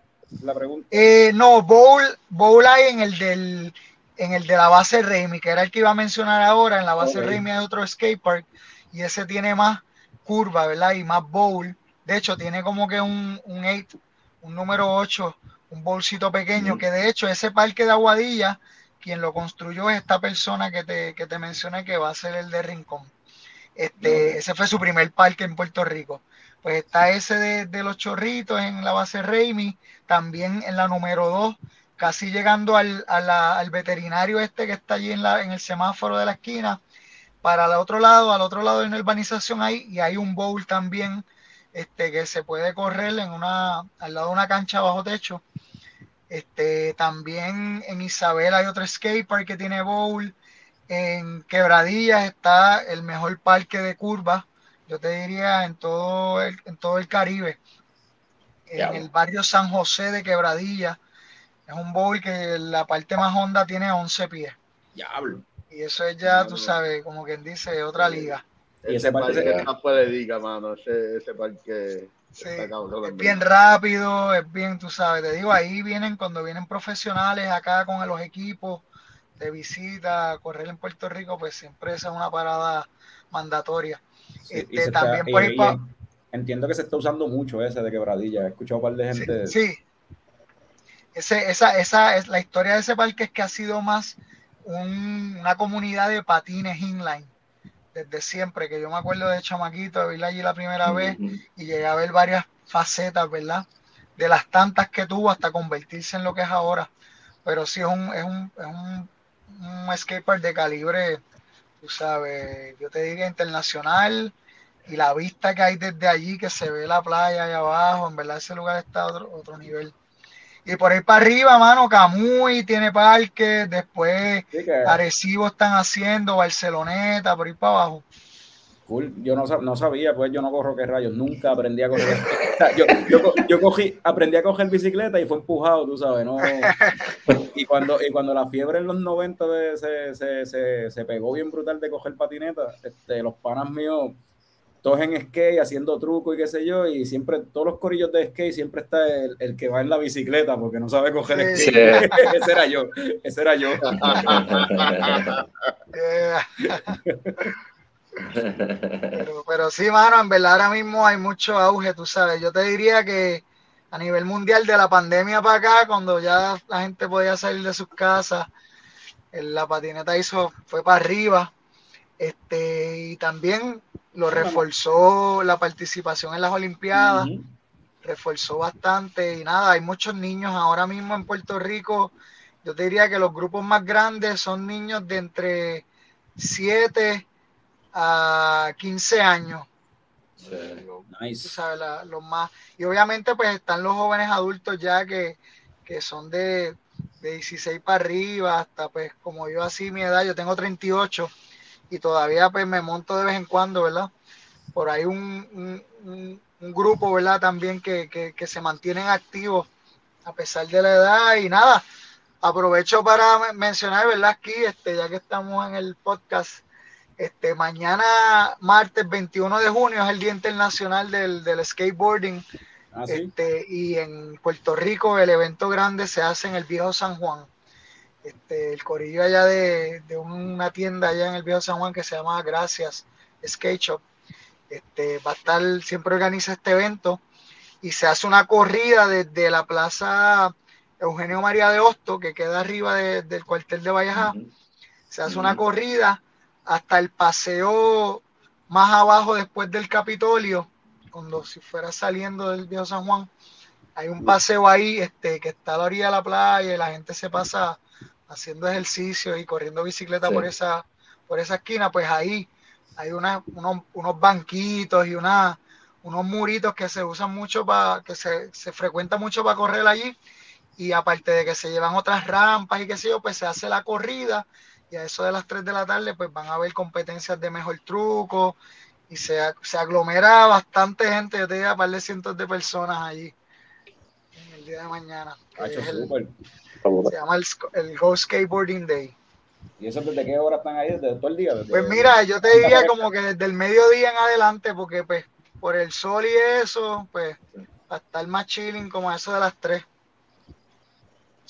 La pregunta. Eh, no, bowl, bowl hay en el del en el de la base Raimi, que era el que iba a mencionar ahora. En la base Ok. Raimi hay otro skatepark y ese tiene más curva, ¿verdad? Y más bowl. De hecho, tiene como que un, un 8, un número 8, un bolsito pequeño, que de hecho ese parque de Aguadilla, quien lo construyó es esta persona que te, que te mencioné que va a ser el de Rincón. Este, Ese fue su primer parque en Puerto Rico. Pues está ese de, los chorritos en la base Raimi, también en la número 2, casi llegando al, la- al veterinario este que está allí en, la, en el semáforo de la esquina. Para el otro lado, al otro lado de una urbanización hay, y hay un bowl también este, que se puede correr en una, al lado de una cancha bajo techo. Este, también en Isabel hay otro skatepark que tiene bowl. En Quebradillas está el mejor parque de curvas, yo te diría, en todo el, en todo el Caribe. En el barrio San José de Quebradillas. Es un bowl que la parte más honda tiene 11 pies. Diablo. Y eso es ya, tú sabes, como quien dice, otra liga. Y Ese ese parque parque se- está fuera de liga, mano. Ese, ese parque Sí, es bien rápido, es bien, tú sabes, te digo, ahí vienen cuando vienen profesionales acá con los equipos de visita correr en Puerto Rico, pues siempre esa es una parada mandatoria. Sí, Este, también Entiendo que se está usando mucho ese de quebradilla. He escuchado un par de gente. Sí, sí. Ese, esa, esa es la historia de ese parque es que ha sido más un- una comunidad de patines inline desde siempre, que yo me acuerdo de chamaquito de ir allí la primera vez y llegué a ver varias facetas, ¿verdad? De las tantas que tuvo hasta convertirse en lo que es ahora. Pero sí es un, es un, es un, un skatepark de calibre, tú sabes, yo te diría internacional y la vista que hay desde allí, que se ve la playa allá abajo, en verdad ese lugar está a otro, otro nivel. Y por ahí para arriba, mano, Camuy tiene parques, después Sí, que- Arecibo están haciendo, Barceloneta, por ahí para abajo. Cool. Yo no, no sabía, pues yo no corro qué rayos. Nunca aprendí a correr. O sea, yo, yo, yo cogí, aprendí a coger bicicleta y fue empujado, tú sabes, ¿no? Y cuando, y cuando la fiebre en los 90 de- se, se, se, se pegó bien brutal de coger patineta, este, los panas míos, todos en skate, haciendo truco y qué sé yo, y siempre, todos los corillos de skate, siempre está el, el que va en la bicicleta porque no sabe coger skate. ese era yo, ese era yo. Pero, pero sí, mano, en verdad ahora mismo hay mucho auge, tú sabes. Yo te diría que a nivel mundial de la pandemia para acá, cuando ya la gente podía salir de sus casas, la patineta hizo, fue para arriba. Este, y también lo reforzó la participación en las Olimpiadas, reforzó bastante. Y nada, hay muchos niños ahora mismo en Puerto Rico. Yo te diría que los grupos más grandes son niños de entre 7 a 15 años, Sí. Nice. sabes, la- los más. Y obviamente pues están los jóvenes adultos ya que, que son de, de 16 para arriba, hasta pues como yo así mi edad, yo tengo 38 y todavía pues me monto de vez en cuando, ¿verdad? Por ahí un, un- un- un grupo, ¿verdad? También que, que, que se mantienen activos a pesar de la edad y nada. Aprovecho para men- mencionar, ¿verdad? Aquí, este, ya que estamos en el podcast, Este, mañana, martes 21 de junio, es el Día Internacional del, del Skateboarding. Ah, sí. Este, y en Puerto Rico el evento grande se hace en el Viejo San Juan. Este, el corillo allá de, de una tienda allá en el Viejo San Juan que se llama Gracias Skate Shop. Este, va a estar, siempre organiza este evento y se hace una corrida desde la plaza Eugenio María de Hosto, que queda arriba de- del cuartel de Vallajá. Ujú. Se hace una corrida hasta el paseo más abajo después del Capitolio, cuando si fuera saliendo del viejo San Juan. Hay un paseo ahí este, que está a la orilla de la playa y la gente se pasa haciendo ejercicio y corriendo bicicleta Sí. por, esa, por esa esquina. Pues ahí hay una- unos, unos banquitos y una, unos muritos que se usan mucho para, que se, se frecuenta mucho para correr allí. Y aparte de que se llevan otras rampas y qué sé yo, pues se hace la corrida y a eso de las 3 de la tarde pues van a haber competencias de mejor truco y se, se aglomera bastante gente, yo te diría, un par de cientos de personas allí en el día de mañana. es el- se llama el, el Go Skateboarding Day. ¿Y eso desde qué hora están ahí? ¿Desde todo el día? Desde- Pues mira, yo te diría como que desde el mediodía en adelante, porque pues por el sol y eso, pues va a estar más chilling como a eso de las 3.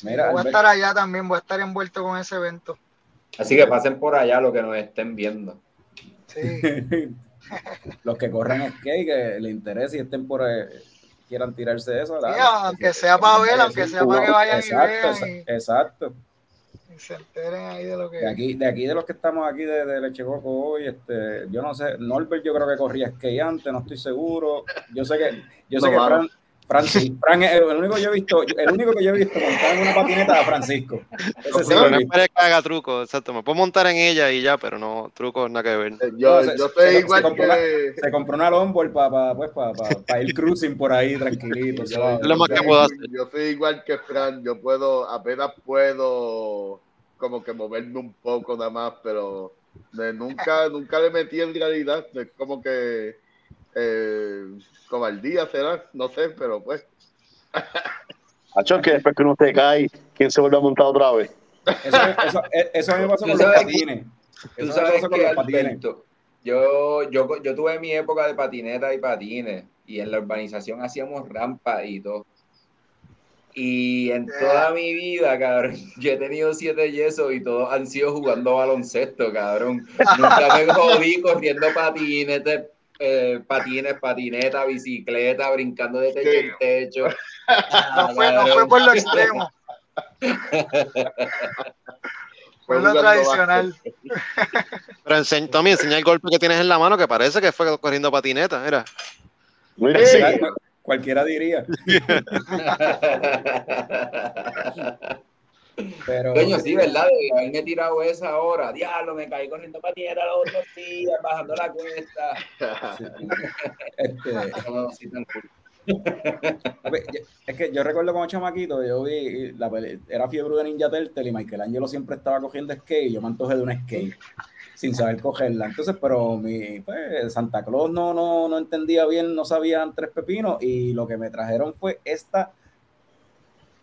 Mira, voy a estar allá también, voy a estar envuelto con ese evento. Así que pasen por allá los que nos estén viendo. Sí. los que corren skate, que les interese y estén por ahí, quieran tirarse de eso. dale. aunque sea para ver, aunque sea para que vayan y exacto, vean exa- exacto. y se enteren ahí de lo que De aquí, de aquí de los que estamos aquí de, de Leche Coco hoy, este, yo no sé, Norbert yo creo que corría skate antes, no estoy seguro. Yo sé que, yo sé que. Fran, Fran, sí, Fran el, el único que yo he visto, el único que yo he visto montar en una patineta a Francisco. Ese sí no esperes que haga truco, exacto. Me puedo montar en ella y ya, pero no, truco nada que ver. Yo, No, se- yo soy se- igual se compró la- que. Se compró una longboard para pa, pues, pa, pa- pa ir cruising por ahí tranquilo. Yo. Es lo más que soy- puedo hacer. yo soy igual que Fran, yo puedo, apenas puedo como que moverme un poco nada más, pero de- nunca, nunca le metí en realidad, es como que eh, como al día será, no sé, pero pues Hacho, que después que uno se cae, ¿quién se vuelve a montar otra vez? Eso, eso, eso a mí me pasó Tú con los sabes- patines. Tú Eso me sabes pasó con que, los patines. Yo, yo, yo tuve mi época de patineta y patines y en la urbanización hacíamos rampas y todo. Y en toda mi vida, cabrón, yo he tenido siete yesos y todos han sido jugando baloncesto, cabrón. Nunca me jodí corriendo patines, eh, patines, patineta, bicicleta, brincando de techo en techo. no fue, no fue por lo extremo. Fue lo tradicional. Pero enseñ- Tommy, enseña el golpe que tienes en la mano, que parece que fue corriendo patineta. Mira. Mira, Sí, sí. cu- Cualquiera diría. Pero, Coño, sí, ¿verdad? De haberme tirado esa ahora. Diablo, me caí corriendo patineta los otros días, bajando la cuesta. este, No, sí, tan cool. Es que yo recuerdo como chamaquito, yo vi, la peli- era fiebre de Ninja Turtle y Michelangelo siempre estaba cogiendo skate y yo me antojé de un skate sin saber cogerla. Entonces, pero mi pues, Santa Claus no, no, no entendía bien, no sabían tres pepinos y lo que me trajeron fue esta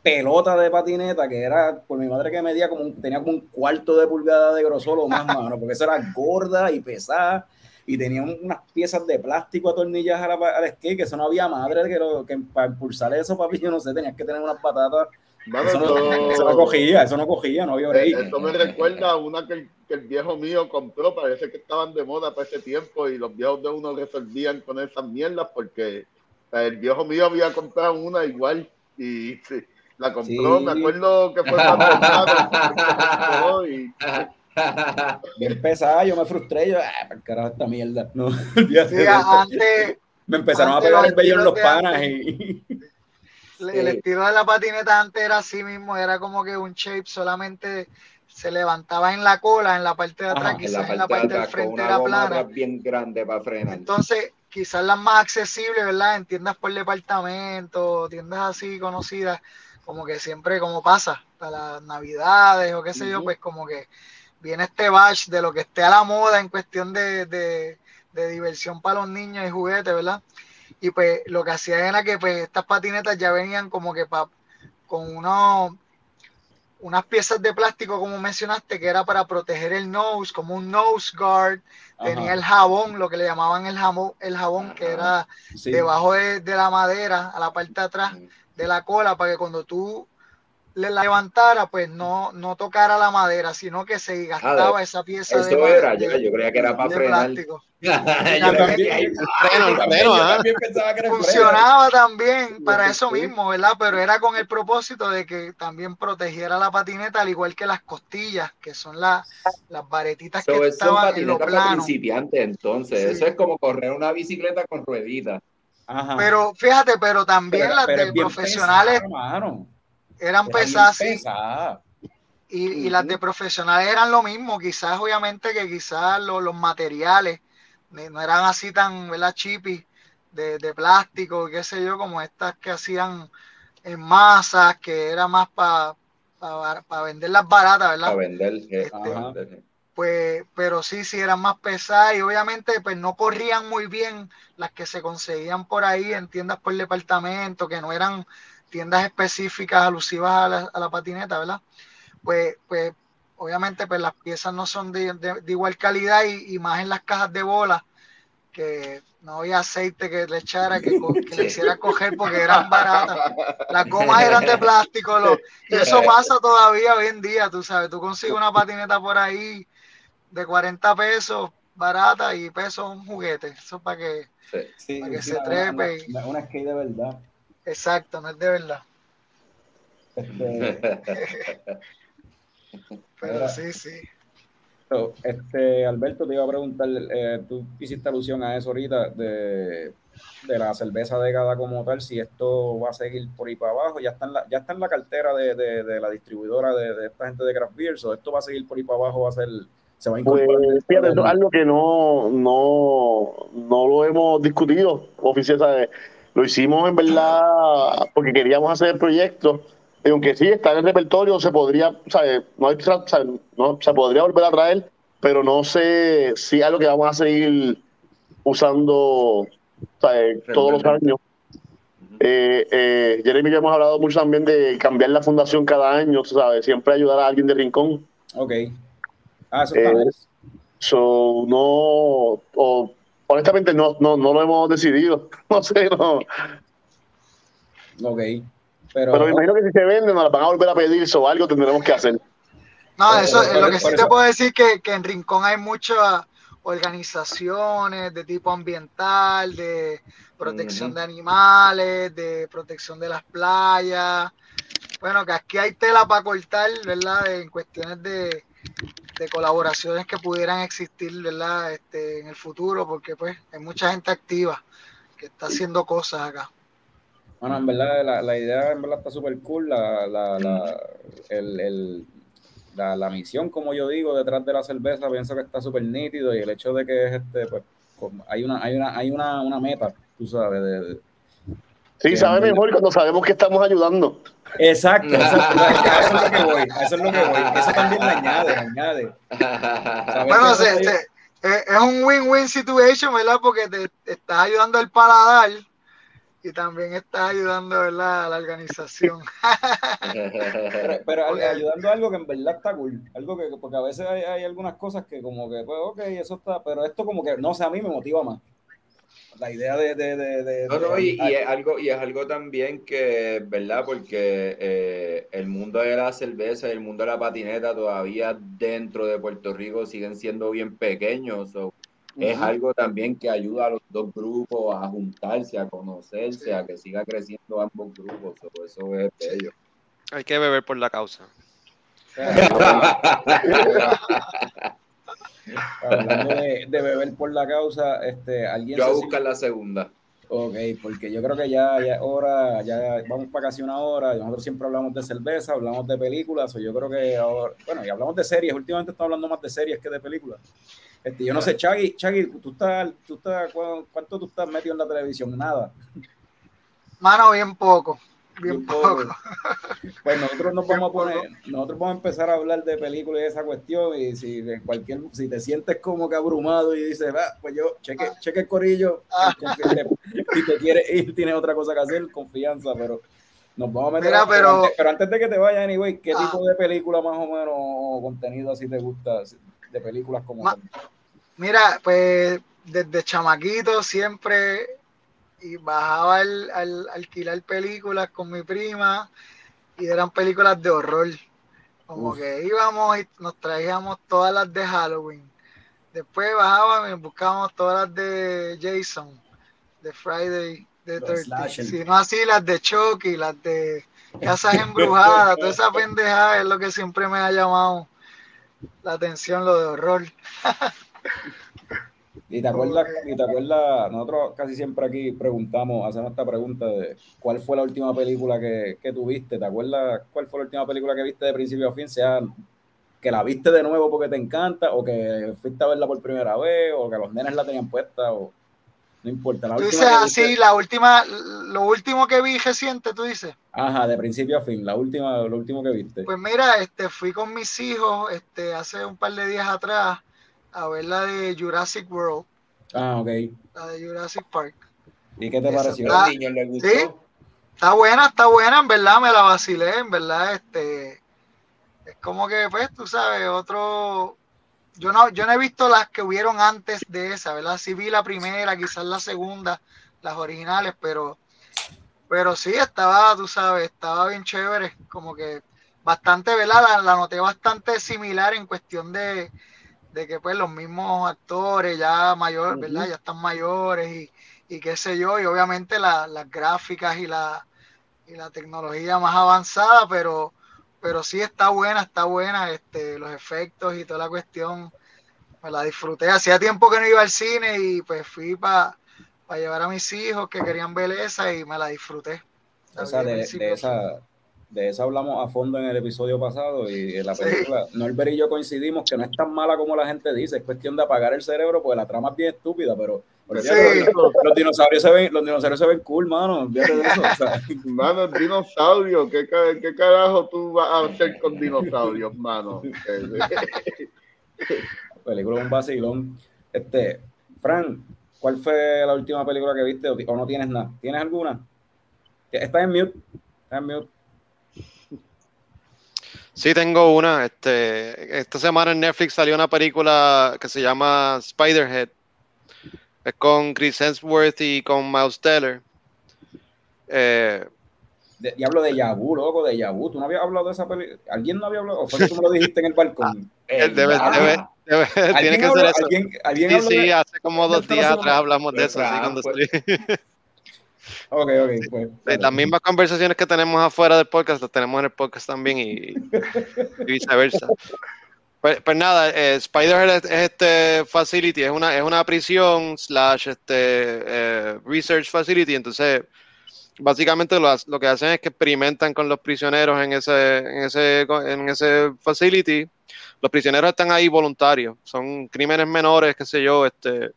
pelota de patineta que era por mi madre que medía como un- tenía como un cuarto de pulgada de grosor o más mano, porque eso era gorda y pesada y tenía un- unas piezas de plástico atornilladas a la- al skate, que eso no había madre que, lo- que para impulsar eso, papi, yo no sé, tenías que tener unas patatas. Mano, Eso no, yo- eso no cogía, eso no cogía, no había Eh, break. Esto me recuerda a una que el, que el viejo mío compró, parece que estaban de moda para ese tiempo y los viejos de uno resolvían con esas mierdas porque el viejo mío había comprado una igual y la compró, Sí. me acuerdo que fue cuando y Bien pesada, yo me frustré, yo, ah, para el carajo esta mierda. No, Sí, antes, me empezaron a pegar los el vello en los panas y, el estilo de la patineta antes era así mismo, era como que un shape solamente se levantaba en la cola, en la parte de atrás, Ajá, quizás la en la parte de parte del frente una era plana. bien grande para frenar. Entonces, quizás las más accesibles, ¿verdad? En tiendas por departamento, tiendas así conocidas, como que siempre, como pasa, para las navidades o qué sé yo, pues como que viene este batch de lo que esté a la moda en cuestión de, de- de diversión para los niños y juguetes, ¿verdad? Y pues lo que hacían era que pues estas patinetas ya venían como que pa- con unos unas piezas de plástico, como mencionaste, que era para proteger el nose, como un nose guard. Tenía Ajá. el jabón, lo que le llamaban el jabón, el jabón que era Sí. debajo de, de la madera, a la parte de atrás de la cola, para que cuando tú le la levantara, pues no, no tocara la madera, sino que se gastaba esa pieza de, Eso ma- era, de- yo, yo creía que era para de frenar. plástico. yo Yo decía, también, "Ay, yo Freno, el también- freno, yo ah. también pensaba que era el freno. Funcionaba también para eso mismo, ¿verdad? Pero era con el propósito de que también protegiera la patineta, al igual que las costillas, que son las, las varetitas So, que estaban en lo patinetas para plano. principiantes, entonces. Sí. Eso es como correr una bicicleta con rueditas. Ajá. Pero fíjate, pero también Pero- las pero de profesionales pesada, eran pesadas, pesada. y, y las de profesionales eran lo mismo, quizás obviamente que quizás lo- los materiales eh, no eran así tan, ¿verdad? Chippy, de, de plástico, qué sé yo, como estas que hacían en masas, que era más para venderlas baratas, ¿verdad? Para vender. eh, vender. Pues, pero sí, sí eran más pesadas y obviamente pues no corrían muy bien las que se conseguían por ahí en tiendas por departamento, que no eran tiendas específicas alusivas a la, a la patineta, ¿verdad? Pues, pues obviamente pues las piezas no son de, de- de igual calidad y, y más en las cajas de bola, que no había aceite que le echara, que, que le hiciera coger porque eran baratas. Las gomas eran de plástico, lo- y eso pasa todavía hoy en día, tú sabes, tú consigues una patineta por ahí de 40 pesos, barata, y pesos un juguete. Eso es para que, Sí. Sí, Para que sí, se una- trepe y- Una, una skate de verdad. exacto, no es de verdad. Este, Pero Mira. sí, sí. so, este, Alberto, te iba a preguntar, eh, tú hiciste alusión a eso ahorita de, de la cerveza de cada como tal, si esto va a seguir por ahí para abajo, ya está en la, ya está en la cartera de, de- de la distribuidora de, de esta gente de Craft Beer, o esto va a seguir por ahí para abajo, va a ser, se va a Pues incorporar. fíjate, eso es algo que no, no, no lo hemos discutido oficial, ¿sabes? Lo hicimos en verdad porque queríamos hacer el proyecto. Y aunque sí está en el repertorio, se podría, ¿sabes? No, hay no se podría volver a traer, pero no sé si es algo que vamos a seguir usando ¿sabes? todos los años. Eh, eh, Jeremy y yo hemos hablado mucho también de cambiar la fundación cada año, ¿sabes? Siempre ayudar a alguien de rincón. Ok. Ah, eso está Eh. So, no, o, honestamente no, no, no lo hemos decidido. No sé, no. Ok. Pero, Pero me imagino que si se venden, nos las van a volver a pedir, o algo tendremos que hacer. No, Pero- eso pero- es lo que sí te eso- puedo decir que, que en Rincón hay muchas organizaciones de tipo ambiental, de protección de animales, de protección de las playas. Bueno, que aquí hay tela para cortar, ¿verdad? En cuestiones de, de colaboraciones que pudieran existir, ¿verdad? Este, en el futuro, porque pues hay mucha gente activa que está haciendo cosas acá. Bueno, en verdad, la, la idea en verdad está súper cool. La, la, la, el, el- la, la misión, como yo digo, detrás de la cerveza, pienso que está súper nítido y el hecho de que es este, pues, hay una, hay una, hay una, una meta, tú sabes. de- Sí, sabe mejor cuando sabemos que estamos ayudando. Exacto, eso, a eso es lo que voy, a eso es lo que voy. Eso también le añade, añade. Bueno, se- se- eh, es un win-win situation, ¿verdad? Porque te, te estás ayudando al paladar y también estás ayudando, ¿verdad? A la organización. Pero, ayudando a algo que en verdad está cool. Algo que, porque a veces hay, hay algunas cosas que como que, pues, ok, eso está, pero esto como que, no sé, a mí me motiva más. La idea de... de, de, de- No, de- no, y, y es algo, y es algo también que, ¿verdad? Porque eh, el mundo de la cerveza y el mundo de la patineta todavía dentro de Puerto Rico siguen siendo bien pequeños. so, Es algo también que ayuda a los dos grupos a juntarse, a conocerse, a que siga creciendo ambos grupos. so, eso es bello. Hay que beber por la causa. Hablando de, de beber por la causa, este, alguien Yo a se- buscar la segunda. Ok, porque yo creo que ya, ya es hora, ya vamos para casi una hora. y Nosotros siempre hablamos de cerveza, hablamos de películas, o yo creo que ahora, bueno, y hablamos de series. Últimamente estamos hablando más de series que de películas. Este, yo no sé, Chagui, Chagui, tú estás, tú estás, ¿cu- ¿cuánto tú estás metido en la televisión? Nada. Mano, bien poco. Bien. Pues nosotros nos vamos a poner, nosotros vamos a empezar a hablar de películas y esa cuestión. Y si de cualquier, si te sientes como que abrumado y dices, ah, pues yo, cheque, cheque el corillo, Ah. confi- y te quiere y tienes otra cosa que hacer, confianza, pero Nos vamos a meter Mira, a- pero- antes, pero antes de que te vayas, anyway, ¿qué Ah. tipo de película más o menos o contenido así te gusta? De películas como Ma-? Mira, pues desde chamaquito siempre y bajaba al, al alquilar películas con mi prima y eran películas de horror. Como Uf. que íbamos y nos traíamos todas las de Halloween. Después bajábamos y buscábamos todas las de Jason, de Friday, de Los 13. slasher. Si no así las de Chucky, las de Casas Embrujadas, toda esa pendejada es lo que siempre me ha llamado la atención, lo de horror. Y te acuerdas, y te acuerdas, nosotros casi siempre aquí preguntamos, hacemos esta pregunta de cuál fue la última película que, que tuviste, ¿te acuerdas cuál fue la última película que viste de principio a fin? Sea que la viste de nuevo porque te encanta, o que fuiste a verla por primera vez, o que los nenes la tenían puesta, o no importa. La Tú última dices así, viste- la última, lo último que vi reciente, tú dices. Ajá, de principio a fin, la última, lo último que viste. Pues mira, este, fui con mis hijos, este, hace un par de días atrás a ver la de Jurassic World, Ah, ok. la de Jurassic Park. ¿Y qué te Esa pareció? está- niños les gustó. ¿Sí? Está buena, está buena, en verdad me la vacilé, en verdad, este, es como que, pues, tú sabes, otro, yo no, yo no he visto las que hubieron antes de esa, ¿verdad? Sí vi la primera, quizás la segunda, las originales, pero, pero sí, estaba, tú sabes, estaba bien chévere, como que bastante, ¿verdad? La, la noté bastante similar en cuestión de, de que, pues, los mismos actores ya mayores, ¿verdad? Ya están mayores y, y qué sé yo, y obviamente la- las gráficas y la, y la tecnología más avanzada, pero, pero sí está buena, está buena, este, los efectos y toda la cuestión, me la disfruté. Hacía tiempo que no iba al cine y pues fui para llevar a mis hijos que querían ver esa y me la disfruté. Vi de esa, de esa hablamos a fondo en el episodio pasado y en la Sí. película, Norbert y yo coincidimos que no es tan mala como la gente dice, es cuestión de apagar el cerebro porque la trama es bien estúpida, pero Sí. los, los dinosaurios se ven, los dinosaurios se ven cool, mano, eso, o sea, Mano, dinosaurio, ¿qué, ¿qué carajo tú vas a hacer con dinosaurios, mano? película un vacilón. Este, Fran, ¿cuál fue la última película que viste o, no tienes nada? ¿Tienes alguna? Está en mute, está en mute. Sí, tengo una. Este, esta semana en Netflix salió una película que se llama Spiderhead. Es con Chris Hemsworth y con Miles Teller. Eh, De, diablo de Yabu, loco, de Yabu. ¿Tú no habías hablado de esa película? ¿Alguien no había hablado? ¿O fue que tú me lo dijiste en el balcón? él debe, Ah, debe- debe- tiene ¿Alguien que habló- ser eso. ¿Alguien, alguien Sí, sí, de- hace como dos días atrás hablamos de eso. así, Ah, cuando pues. Ok, ok, pues. Sí, las mismas conversaciones que tenemos afuera del podcast las tenemos en el podcast también y, y viceversa. Pues, pues nada, eh, Spider es, es este facility, es una, es una prisión slash este eh, research facility, entonces básicamente lo, lo que hacen es que experimentan con los prisioneros en ese, en ese, en ese facility. Los prisioneros están ahí voluntarios, son crímenes menores, qué sé yo, este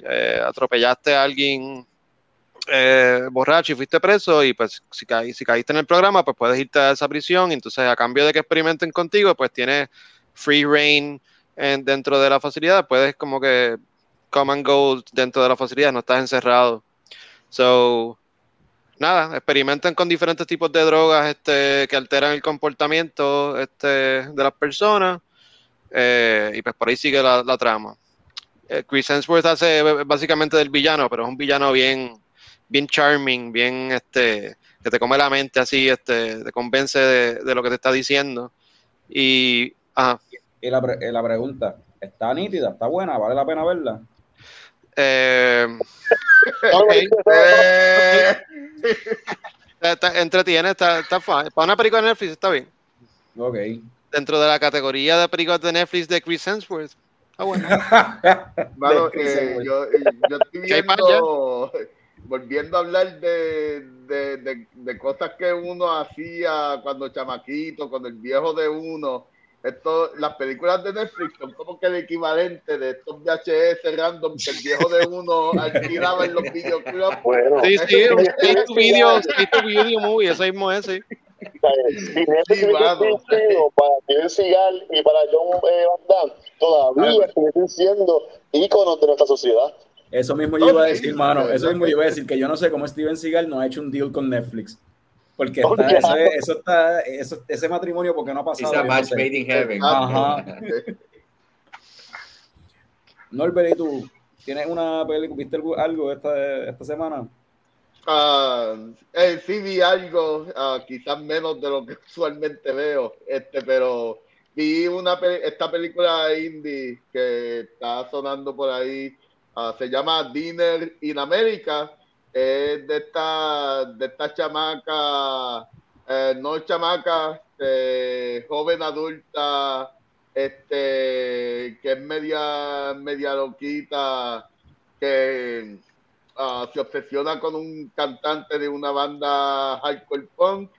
eh, atropellaste a alguien eh, borracho y fuiste preso y pues si, caí- si caíste en el programa pues puedes irte a esa prisión y entonces a cambio de que experimenten contigo pues tienes free reign en- dentro de la facilidad, puedes como que come and go dentro de la facilidad, no estás encerrado. So, nada, experimenten con diferentes tipos de drogas este, que alteran el comportamiento este, de las personas eh, y pues por ahí sigue la, trama. Eh, Chris Hemsworth hace básicamente del villano, pero es un villano bien, bien charming, bien este, que te come la mente así, este, te convence de, de lo que te está diciendo. Y ajá, Y la, pre- la pregunta, ¿está nítida? ¿Está buena? ¿Vale la pena verla? eh, No, ok, Eh, está- está- entretiene, está, está fine. Para una película de Netflix está bien. Ok. Dentro de la categoría de películas de Netflix de Chris Hemsworth. Está bueno. Mano, eh, yo, eh, yo estoy ¿Qué hay para viendo, volviendo a hablar de, de, de, de cosas que uno hacía cuando chamaquito, con el viejo de uno. Esto, las películas de Netflix son como que el equivalente de estos VHS random que el viejo de uno alquilaba en los videoclubs. Bueno, Sí, sí, un straight to video, video movie, eso mismo es, sí. mano. para Steven Seagal y para John eh, Van Damme, todavía estuviesen siendo íconos de nuestra sociedad. Eso mismo yo iba a decir, mano. Eso mismo yo iba a decir, que yo no sé cómo Steven Seagal no ha hecho un deal con Netflix. Porque Oh, está, eso, es- eso está, eso- ese matrimonio, porque no ha pasado? It's a no match sé. made in heaven. Ajá. Norbert, ¿y tú? ¿Tienes una película, viste algo, esta, esta semana? Ah, eh, sí vi algo, ah, quizás menos de lo que usualmente veo, este, pero vi una esta película indie que está sonando por ahí, ah, se llama Dinner in America, es de esta, de esta chamaca, eh, no chamaca, eh, joven adulta, este, que es media, media loquita, que ah, se obsesiona con un cantante de una banda hardcore punk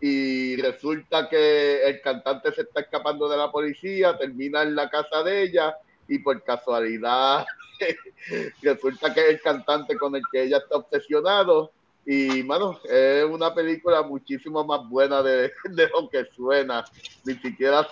y resulta que el cantante se está escapando de la policía, termina en la casa de ella y por casualidad resulta que es el cantante con el que ella está obsesionado y mano, es una película muchísimo más buena de, de lo que suena. Ni siquiera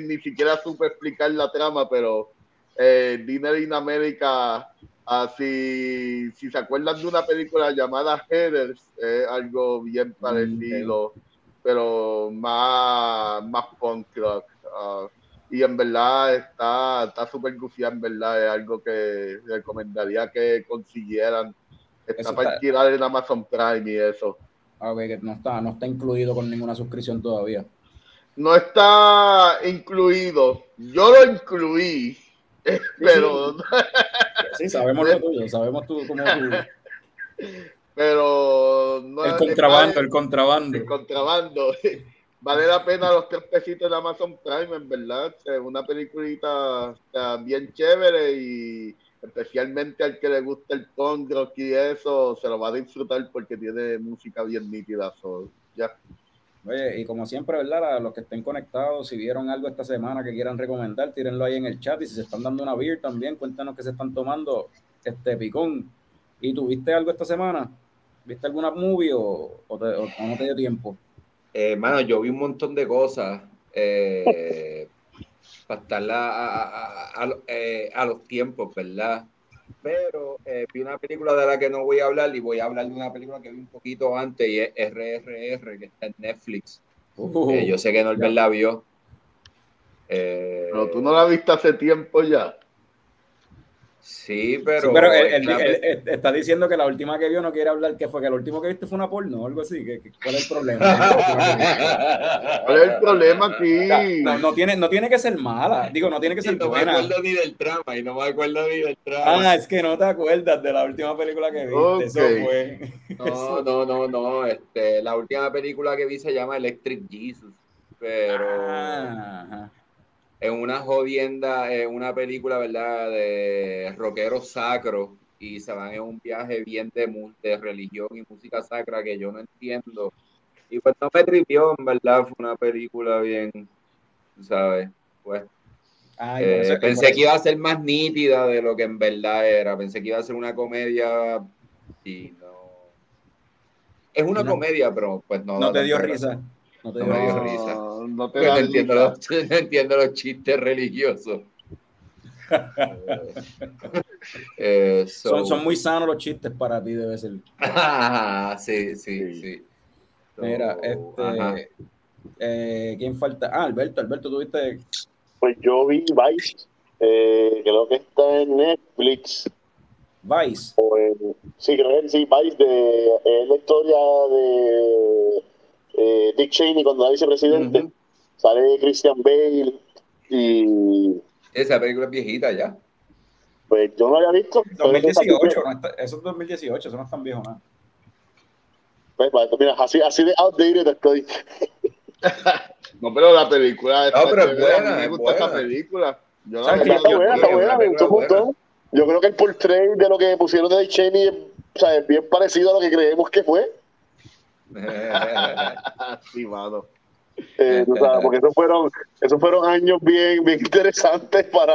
ni siquiera supe explicar la trama, pero eh, Dinner in America Ah, si, se acuerdan de una película llamada Headers, es algo bien parecido, pero más, más punk rock. Ah, y en verdad está está súper gufiada, en verdad, es algo que recomendaría que consiguieran. Está Eso para alquilar en Amazon Prime y eso. Ah, ok, que no está, no está incluido con ninguna suscripción todavía. No está incluido. Yo lo incluí, pero Sí, sabemos lo tuyo, sabemos tú cómo pero no El contrabando, el contrabando. el contrabando. Vale la pena los tres pesitos de Amazon Prime, en verdad. Es una peliculita bien chévere y especialmente al que le gusta el punk rock y eso, se lo va a disfrutar porque tiene música bien nítida. so, ya. Oye, y como siempre, ¿verdad? La- Los que estén conectados, si vieron algo esta semana que quieran recomendar, tírenlo ahí en el chat. Y si se están dando una beer también, cuéntanos que se están tomando este picón. ¿Y tú viste algo esta semana? ¿Viste alguna movie o, o te- o no te dio tiempo? Eh, mano, yo vi un montón de cosas eh, para estar a, a- a- a- eh, a los tiempos, ¿verdad? Pero eh, vi una película de la que no voy a hablar y voy a hablar de una película que vi un poquito antes y es RRR, que está en Netflix. Uh, yo sé que Norbert la vio. Pero tú no la viste hace tiempo ya. Sí, Sí, pero, pero él, él- esta- él- él está diciendo que la última que vio no quiere hablar, que fue que la última que viste fue una porno o algo así. ¿Qué- qué- ¿Cuál es el problema? ¿Cuál es el problema aquí? No, no tiene, no tiene que ser mala, digo, no tiene que Y ser no me buena. acuerdo ni del trama, y no me acuerdo ni del trama. Ah, es que no te acuerdas de la última película que viste. Eso fue. No, no, no, no. Este, la última película que vi se llama Electric Jesus. Pero Ah, ajá. Es una jodienda, es una película, ¿verdad? De rockeros sacros y se van en un viaje bien de, de religión y música sacra que yo no entiendo. Y pues no me tripió, en verdad, fue una película bien, ¿sabes? Pues Ay, eh, pensé eso- que iba a ser más nítida de lo que en verdad era. Pensé que iba a ser una comedia y no. Es una No. comedia, pero pues no. no te dio risa. No te No me dio risa. No, te da entiendo los, no entiendo los chistes religiosos. Eh, so- Son, son muy sanos los chistes para ti, debe ser. sí, sí, Sí. sí. So, Mira, este. eh, ¿Quién falta? Ah, Alberto, Alberto, tuviste. Pues yo vi Vice, eh, creo que está en Netflix. Vice. O en- sí, creo que sí, Vice, de, es la historia de eh, Dick Cheney cuando era vicepresidente. Ujú. Sale Christian Bale y Esa película es viejita ya. pues yo no la había visto. pero es que 2018, no está- eso es 2018, eso no es tan viejo nada. Pues, pues, mira, así, así de outdated estoy. No, pero la película No, pero es buena, me gusta esa buena. película. Yo. Está buena, está buena, me gustó un montón. Yo creo que el portrait de lo que pusieron de Dick Cheney es, o sea, es bien parecido a lo que creemos que fue. Sí, mano. Eh, tú sabes, porque esos fueron, esos fueron años bien, bien interesantes para,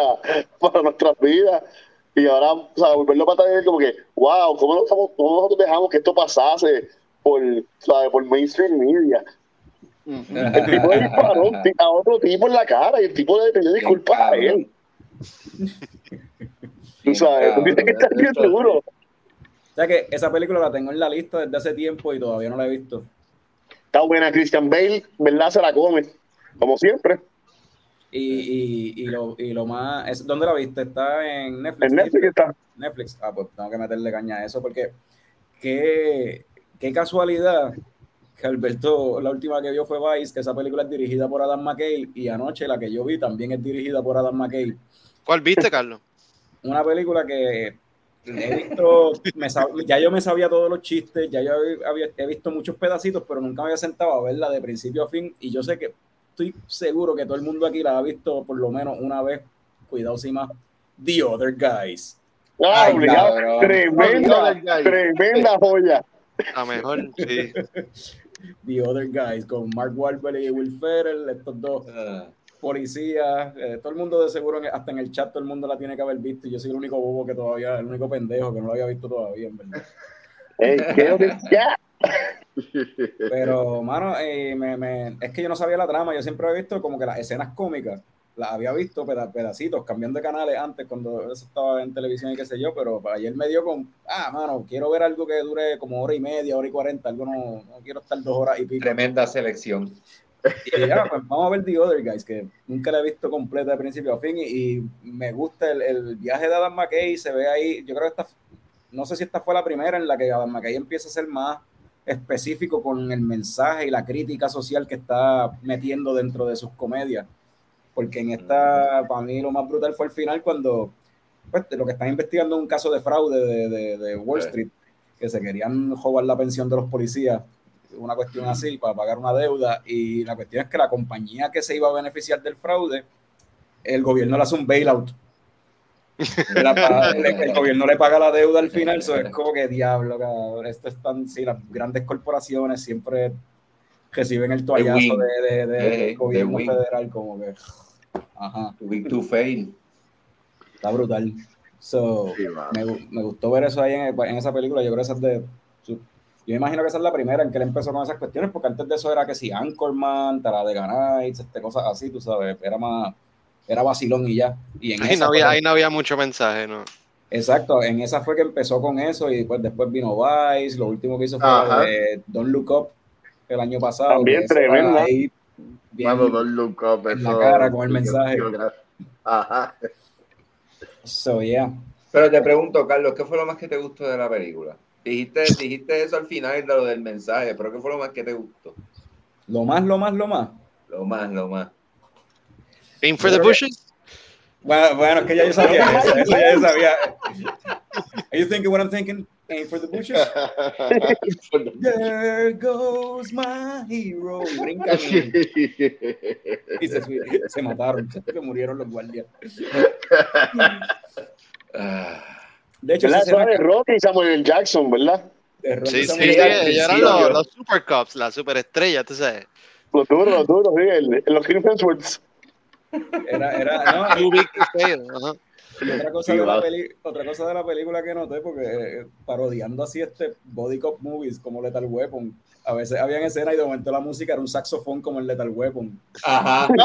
para nuestras vidas. Y ahora, o sea, volverlo para atrás es como que, wow, ¿cómo, nosotros- cómo nosotros dejamos que esto pasase por, ¿sabes? por mainstream media? El tipo le disparó a otro tipo en la cara y el tipo le pidió disculpas a él. Tú sabes, tú tienes que estar bien seguro. O sea que esa película la tengo en la lista desde hace tiempo y todavía no la he visto. Está buena Christian Bale, ¿verdad? Se la come, como siempre. Y, y, y, lo, y lo más. Es, ¿Dónde la viste? ¿Está en Netflix? En Netflix está. Netflix. Ah, pues tengo que meterle caña a eso porque qué, qué casualidad que Alberto, la última que vio fue Vice, que esa película es dirigida por Adam McKay y anoche la que yo vi también es dirigida por Adam McKay. ¿Cuál viste, Carlos? Una película que he visto, me sab- ya yo me sabía todos los chistes, ya yo había, he visto muchos pedacitos, pero nunca me había sentado a verla de principio a fin y yo sé que estoy seguro que todo el mundo aquí la ha visto por lo menos una vez, cuidado si más, The Other Guys. Ah, Ay. Tremenda, tremenda joya. A mejor, sí. The Other Guys, con Mark Wahlberg y Will Ferrell, estos dos Ah, policías, eh, todo el mundo de seguro, en- hasta en el chat, todo el mundo la tiene que haber visto. y Yo soy el único bobo que todavía, el único pendejo que no lo había visto todavía, en verdad. Ey, qué ya. Pero, mano, eh, me- me- es que yo no sabía la trama. Yo siempre había visto como que las escenas cómicas, las había visto peda- pedacitos, cambiando de canales antes, cuando eso estaba en televisión y qué sé yo. Pero ayer me dio con, ah, mano, quiero ver algo que dure como hora y media, hora y cuarenta. Algo no, no quiero estar dos horas y pico. tremenda selección. Y ya, pues vamos a ver The Other Guys, que nunca la he visto completa de principio a fin. Y, y me gusta el, el viaje de Adam McKay. Se ve ahí, yo creo que esta, no sé si esta fue la primera en la que Adam McKay empieza a ser más específico con el mensaje y la crítica social que está metiendo dentro de sus comedias. Porque en esta, para mí, lo más brutal fue el final cuando pues, lo que están investigando es un caso de fraude de, de- de Wall. Street, que se querían robar la pensión de los policías, una cuestión así, para pagar una deuda. Y la cuestión es que la compañía que se iba a beneficiar del fraude, el gobierno le hace un bailout. Paga- el, el gobierno le paga la deuda al final, eso es como que diablo, cabrón. Esto es tan, sí, las grandes corporaciones siempre reciben el toallazo de, de- de- Eh, del gobierno federal, como que, ajá, Too big to fail. está brutal. So, Sí, me gustó ver eso ahí en, en esa película. Yo creo que esa es de. Yo imagino que esa es la primera en que él empezó con esas cuestiones, porque antes de eso era que si Anchorman, Tara de Nights, este, cosas así, tú sabes, era más. Era vacilón y ya. Y en Ahí esa no, había, ahí no había mucho mensaje, ¿no? Exacto, en esa fue que empezó con eso y pues después vino Vice, lo último que hizo fue Don't Look Up el año pasado. También tremenda. ahí bien- don't look up, en la cara con el mensaje. Ajá. So, yeah. Pero te pregunto, Carlos, ¿qué fue lo más que te gustó de la película? Dijiste, dijiste eso al final de lo del mensaje, pero ¿qué fue lo más que te gustó? Lo más, lo más, lo más. Lo más, lo más. Aim for the bushes. Bueno, bueno, es que ya yo sabía eso, eso ya yo sabía. Are you thinking what I'm thinking? Aim for the bushes. There goes my hero. Y brincan y, y se, se mataron, se murieron los guardias. De hecho, ¿Verdad? Eso de Rocky y Samuel. Jackson, ¿verdad? Sí, sí, eran los, los super cops, la superestrella, tú sabes. Los duros, los duros, sí, el- los Chris Hemsworth. Era, era, no, Y otra cosa, Sí, de la va. peli- otra cosa de la película que noté, porque eh, parodiando así este body cop movies como Lethal Weapon, a veces habían escenas y de momento la música era un saxofón como en Lethal Weapon. Ajá.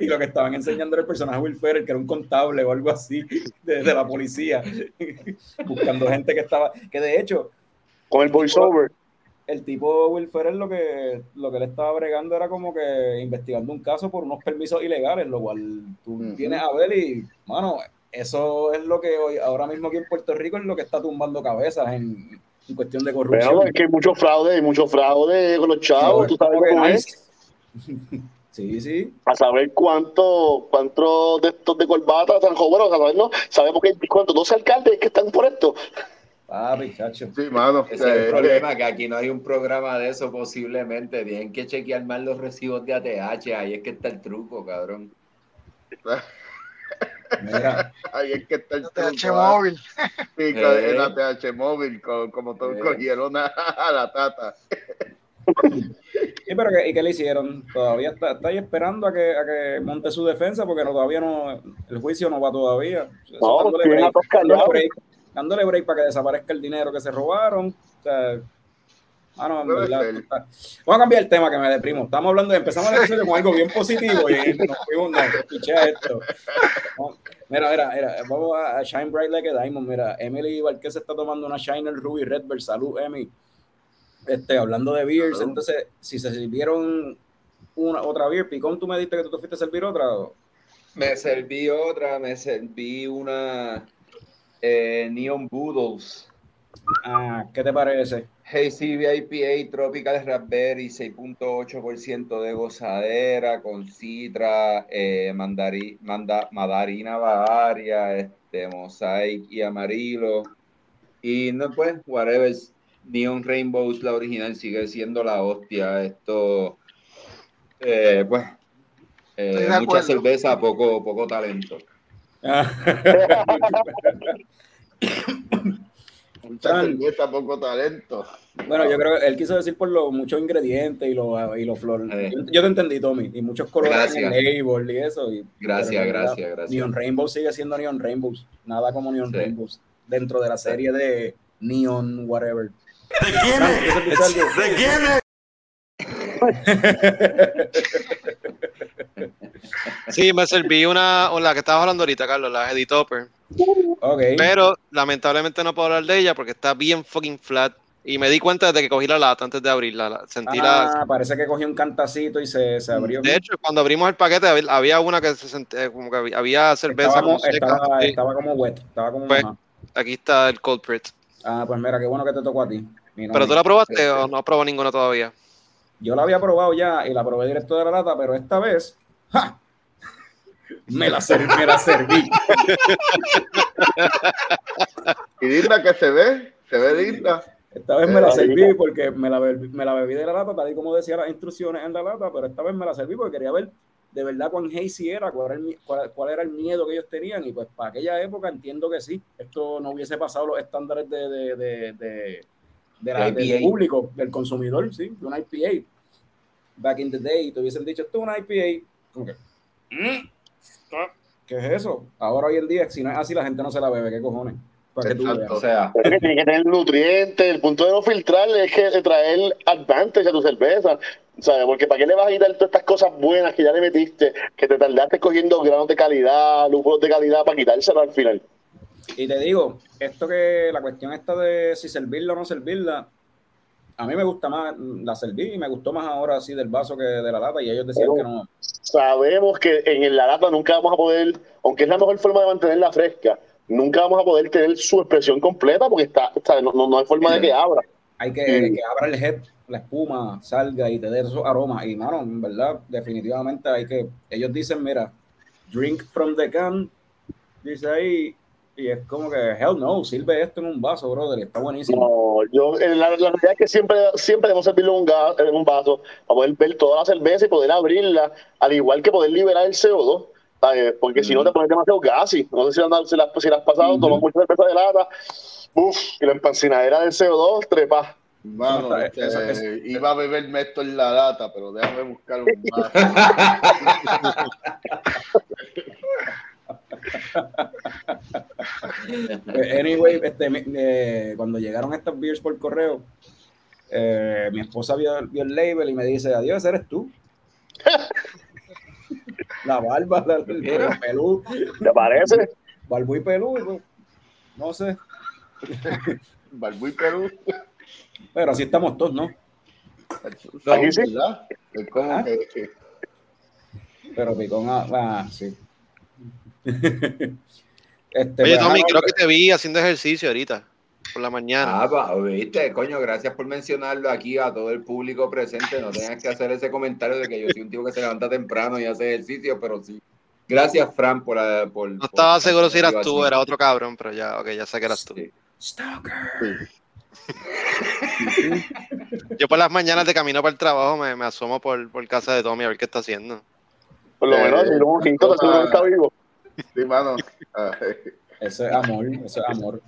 Y lo que estaban enseñando era el personaje Will Ferrell, que era un contable o algo así de, de la policía, buscando gente que estaba, que de hecho, Con el voiceover. El tipo Will Ferrell lo que, lo que le estaba bregando era como que investigando un caso por unos permisos ilegales, lo cual tú Ujú. tienes a ver y, mano, eso es lo que hoy, ahora mismo aquí en Puerto Rico es lo que está tumbando cabezas en, en cuestión de corrupción. Pero es que hay mucho fraude, hay mucho fraude con los chavos, tú sabes cómo es. Sí, sí. A saber cuánto, cuántos de estos de corbata están jóvenes, a saber, ¿no? Sabemos que hay cuántos, 12 alcaldes que están por esto. Papi, chacho. Sí, mano. Ese es el Eh, problema, que aquí no hay un programa de eso posiblemente. Tienen que chequear más los recibos de ATH. Ahí es que está el truco, cabrón. Mira, Ahí es que está el TH truco, ah. móvil. Sí, co- Eh. en la TH móvil, co- como todos Eh. cogieron a, a la tata. Sí, pero ¿qué, ¿y qué le hicieron? Todavía está, está ahí esperando a que, a que monte su defensa porque no, todavía no, el juicio no va todavía. Eso, No, tienen a todos callados. Dándole break para que desaparezca el dinero que se robaron. O sea, ah, no, en verdad, está- Vamos a cambiar el tema que me deprimo. Estamos hablando de, empezamos el episodio con algo bien positivo y nos fuimos, no, escuché esto. No, mira, mira, mira, vamos a, Shine Bright Like a Diamond. Mira, Emily Valquez se está tomando una Shiner Ruby Red Salud, Emily. este, hablando de beers, entonces, si se sirvieron una otra beer, Picón, tú me dijiste que tú te fuiste a servir otra. o? Me serví otra, me serví una eh, Neon Boodles. Ah, ¿qué te parece? Hazy IPA Tropical Raspberry 6.8% de gozadera con citra, eh, mandari- manda- mandarina bavaria, este, mosaic y amarillo. Y no pues, whatever. Neon Rainbows, la original, sigue siendo la hostia. Esto, eh, pues, eh, mucha cerveza, poco, poco talento. Ah. Mucha Fran. cerveza, poco talento. Bueno, yo creo que él quiso decir por los muchos ingredientes y los y los flores. Yo, yo te entendí, Tommy, y muchos colores en el Gracias. label y eso. y- Gracias, gracias, gracias. Neon Rainbow sigue siendo Neon Rainbows, nada como Neon Sí. Rainbows dentro de la serie de Neon whatever. Fran, ¿tú sentiste algo? Sí, me serví una, la que estabas hablando ahorita, Carlos, la Eddie Topper. Pero lamentablemente no puedo hablar de ella porque está bien fucking flat. Y me di cuenta desde que cogí la lata antes de abrirla. la- Sentí la. Ah, parece que cogió un cantacito y se, se abrió. De hecho, cuando abrimos el paquete había- una que se sentía como que había- cerveza estaba, como seca. estaba, como wet, estaba como Pues. Aquí está el culprit. Ah, pues mira, qué bueno que te tocó a ti. ¿Pero tú la probaste o no probó ninguna todavía? Yo la había probado ya y la probé directo de la lata, pero esta vez, ¡ja! Me la, ser- me la serví. Y linda que se ve, se ve linda. Esta vez me la Eh, serví porque me la, bebí, me la bebí de la lata, tal y como decía las instrucciones en la lata, pero esta vez me la serví porque quería ver de verdad cuán hazy era, cuál era, el, mi- cuál, cuál era el miedo que ellos tenían. Y pues para aquella época entiendo que sí, esto no hubiese pasado los estándares de, de, de, de, de la- De del público, del consumidor, sí, de una IPA. Back in the day, te hubiesen dicho, esto es una IPA. Como que, "Mm, ¿Qué es eso? Ahora hoy en día, si no es así, la gente no se la bebe, ¿qué cojones? Para que tú Exacto. veas. O sea, Pero es que tiene que tener nutrientes. El punto de no filtrar es que traer advantage a tu cerveza. ¿Sabes? Porque ¿para qué le vas a quitar todas estas cosas buenas que ya le metiste? Que te tardaste cogiendo granos de calidad, lúpulos de calidad para quitárselo al final. Y te digo, esto que la cuestión esta de si servirla o no servirla, a mí me gusta más, la serví y me gustó más ahora así del vaso que de la lata y ellos decían que no. Sabemos que en la lata nunca vamos a poder, aunque es la mejor forma de mantenerla fresca, nunca vamos a poder tener su expresión completa porque está, está- no, no- no hay forma de que abra. Hay que, Sí. que abra el head, la espuma, salga y te dé esos aromas. Y mano, en verdad, definitivamente hay que, ellos dicen, mira, drink from the can, dice ahí, y es como que, hell no, sirve esto en un vaso, brother, está buenísimo. No, yo, eh, la, la realidad es que siempre, siempre debemos servirlo en un, ga- en un vaso para poder ver toda la cerveza y poder abrirla, al igual que poder liberar el CO2, ¿sabes? porque si no te pones demasiado gases. No sé si, andas- si, la, si la has pasado, tomas mucha cerveza de lata, uff, y la empancinadera del CO2 trepa. Mano, Eso este, iba a beberme esto en la lata, pero déjame buscar un vaso. Pues, anyway, este, eh, cuando llegaron estas beers por correo, eh, mi esposa vio, vio el label y me dice, adiós, eres tú. la barba, la- el, pelú, ¿Te parece? barbu y pelú, pues, no sé, Balbu y Perú. pero así estamos todos, ¿no? Aquí sí. ¿verdad? Ah. que, que- Pero picón, ah, ah, sí. este, Oye, pues, Tommy, ah, creo que te vi haciendo ejercicio ahorita, por la mañana. Ah, pa- viste, coño, gracias por mencionarlo aquí a todo el público presente. No tengas que hacer ese comentario de que yo soy un tipo que se levanta temprano y hace ejercicio, pero sí. Gracias, Fran, por. la- por No estaba seguro si eras tú, era otro cabrón, pero ya, ok, ya sé que eras tú. Sí. Stalker. Yo por las mañanas de camino para el trabajo me, me asomo por, por casa de Tommy a ver qué está haciendo. Por lo Eh, menos, si no, un quinto, te aseguro que está vivo. Sí, mano. Eso es amor, eso es amor.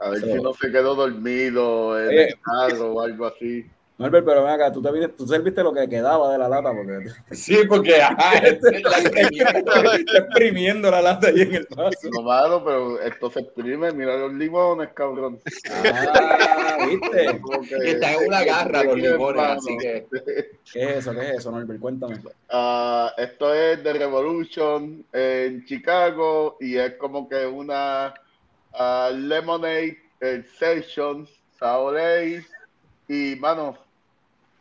a ver So- si no se quedó dormido en Oye. el carro o algo así. Norbert, pero ven acá, tú, te tú serviste lo que quedaba de la lata, porque Sí, porque ajá, esa es la que- está exprimiendo la lata ahí en el vaso. No, mano, pero esto se exprime. Mira los limones, cabrón. Ah, ¿viste? Que- Está en una garra los limones, Mano. así que. ¿Qué es eso? ¿Qué es eso, Norbert? Cuéntame. Ah, esto es de Revolution en Chicago y es como que una ah, lemonade eh, session, sour Y, mano,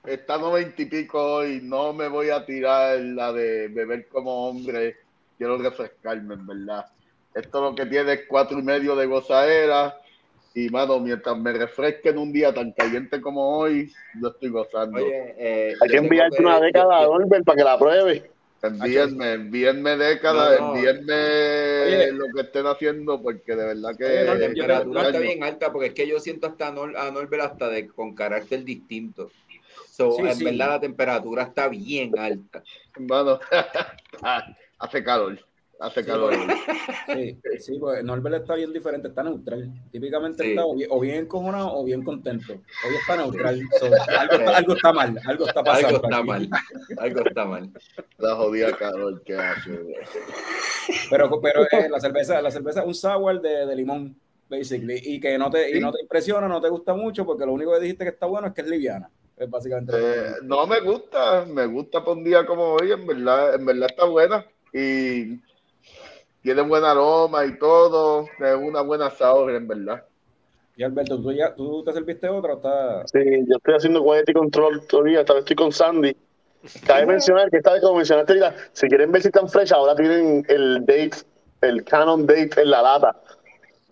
está noventa y pico hoy, no me voy a tirar la de beber como hombre. Quiero refrescarme, en verdad. Esto lo que tiene es cuatro y medio de gozadera. Y, mano, mientras me refresquen un día tan caliente como hoy, yo estoy gozando. Oye, eh, Hay que enviarte que- una década a Norbert para que la pruebe. Envíenme, envíenme décadas, No, no. envíenme Oye. lo que estén haciendo, porque de verdad que. Oye, La temperatura está bien alta porque es que yo siento hasta a, Nor- a Norbert hasta de, con carácter distinto. So, Sí, en sí. verdad la temperatura está bien alta. Hermano, hace calor, hace calor. Sí, sí, pues Norbert está bien diferente, está neutral. Típicamente Sí. está o bien, o bien encojonado o bien contento. Hoy está neutral. So, algo, algo está mal, algo está pasando. Algo está aquí. mal. Algo está mal. La jodida calor que hace. Pero, pero eh, la cerveza, la cerveza es un sour de, de limón, basically, y que no te, y no te impresiona, no te gusta mucho, porque lo único que dijiste que está bueno es que es liviana. Es básicamente Eh, no me gusta, me gusta por un día como hoy, en verdad, en verdad está buena y tiene buen aroma y todo, es una buena sour, en verdad. Y Alberto, ¿tú, ya, ¿tú te serviste otra o está...? Sí, yo estoy haciendo quality control todavía, esta vez estoy con Sandy. Cabe mencionar que esta vez, como mencionaste ahorita, si quieren ver si están fresh, ahora tienen el date, el canon date en la lata,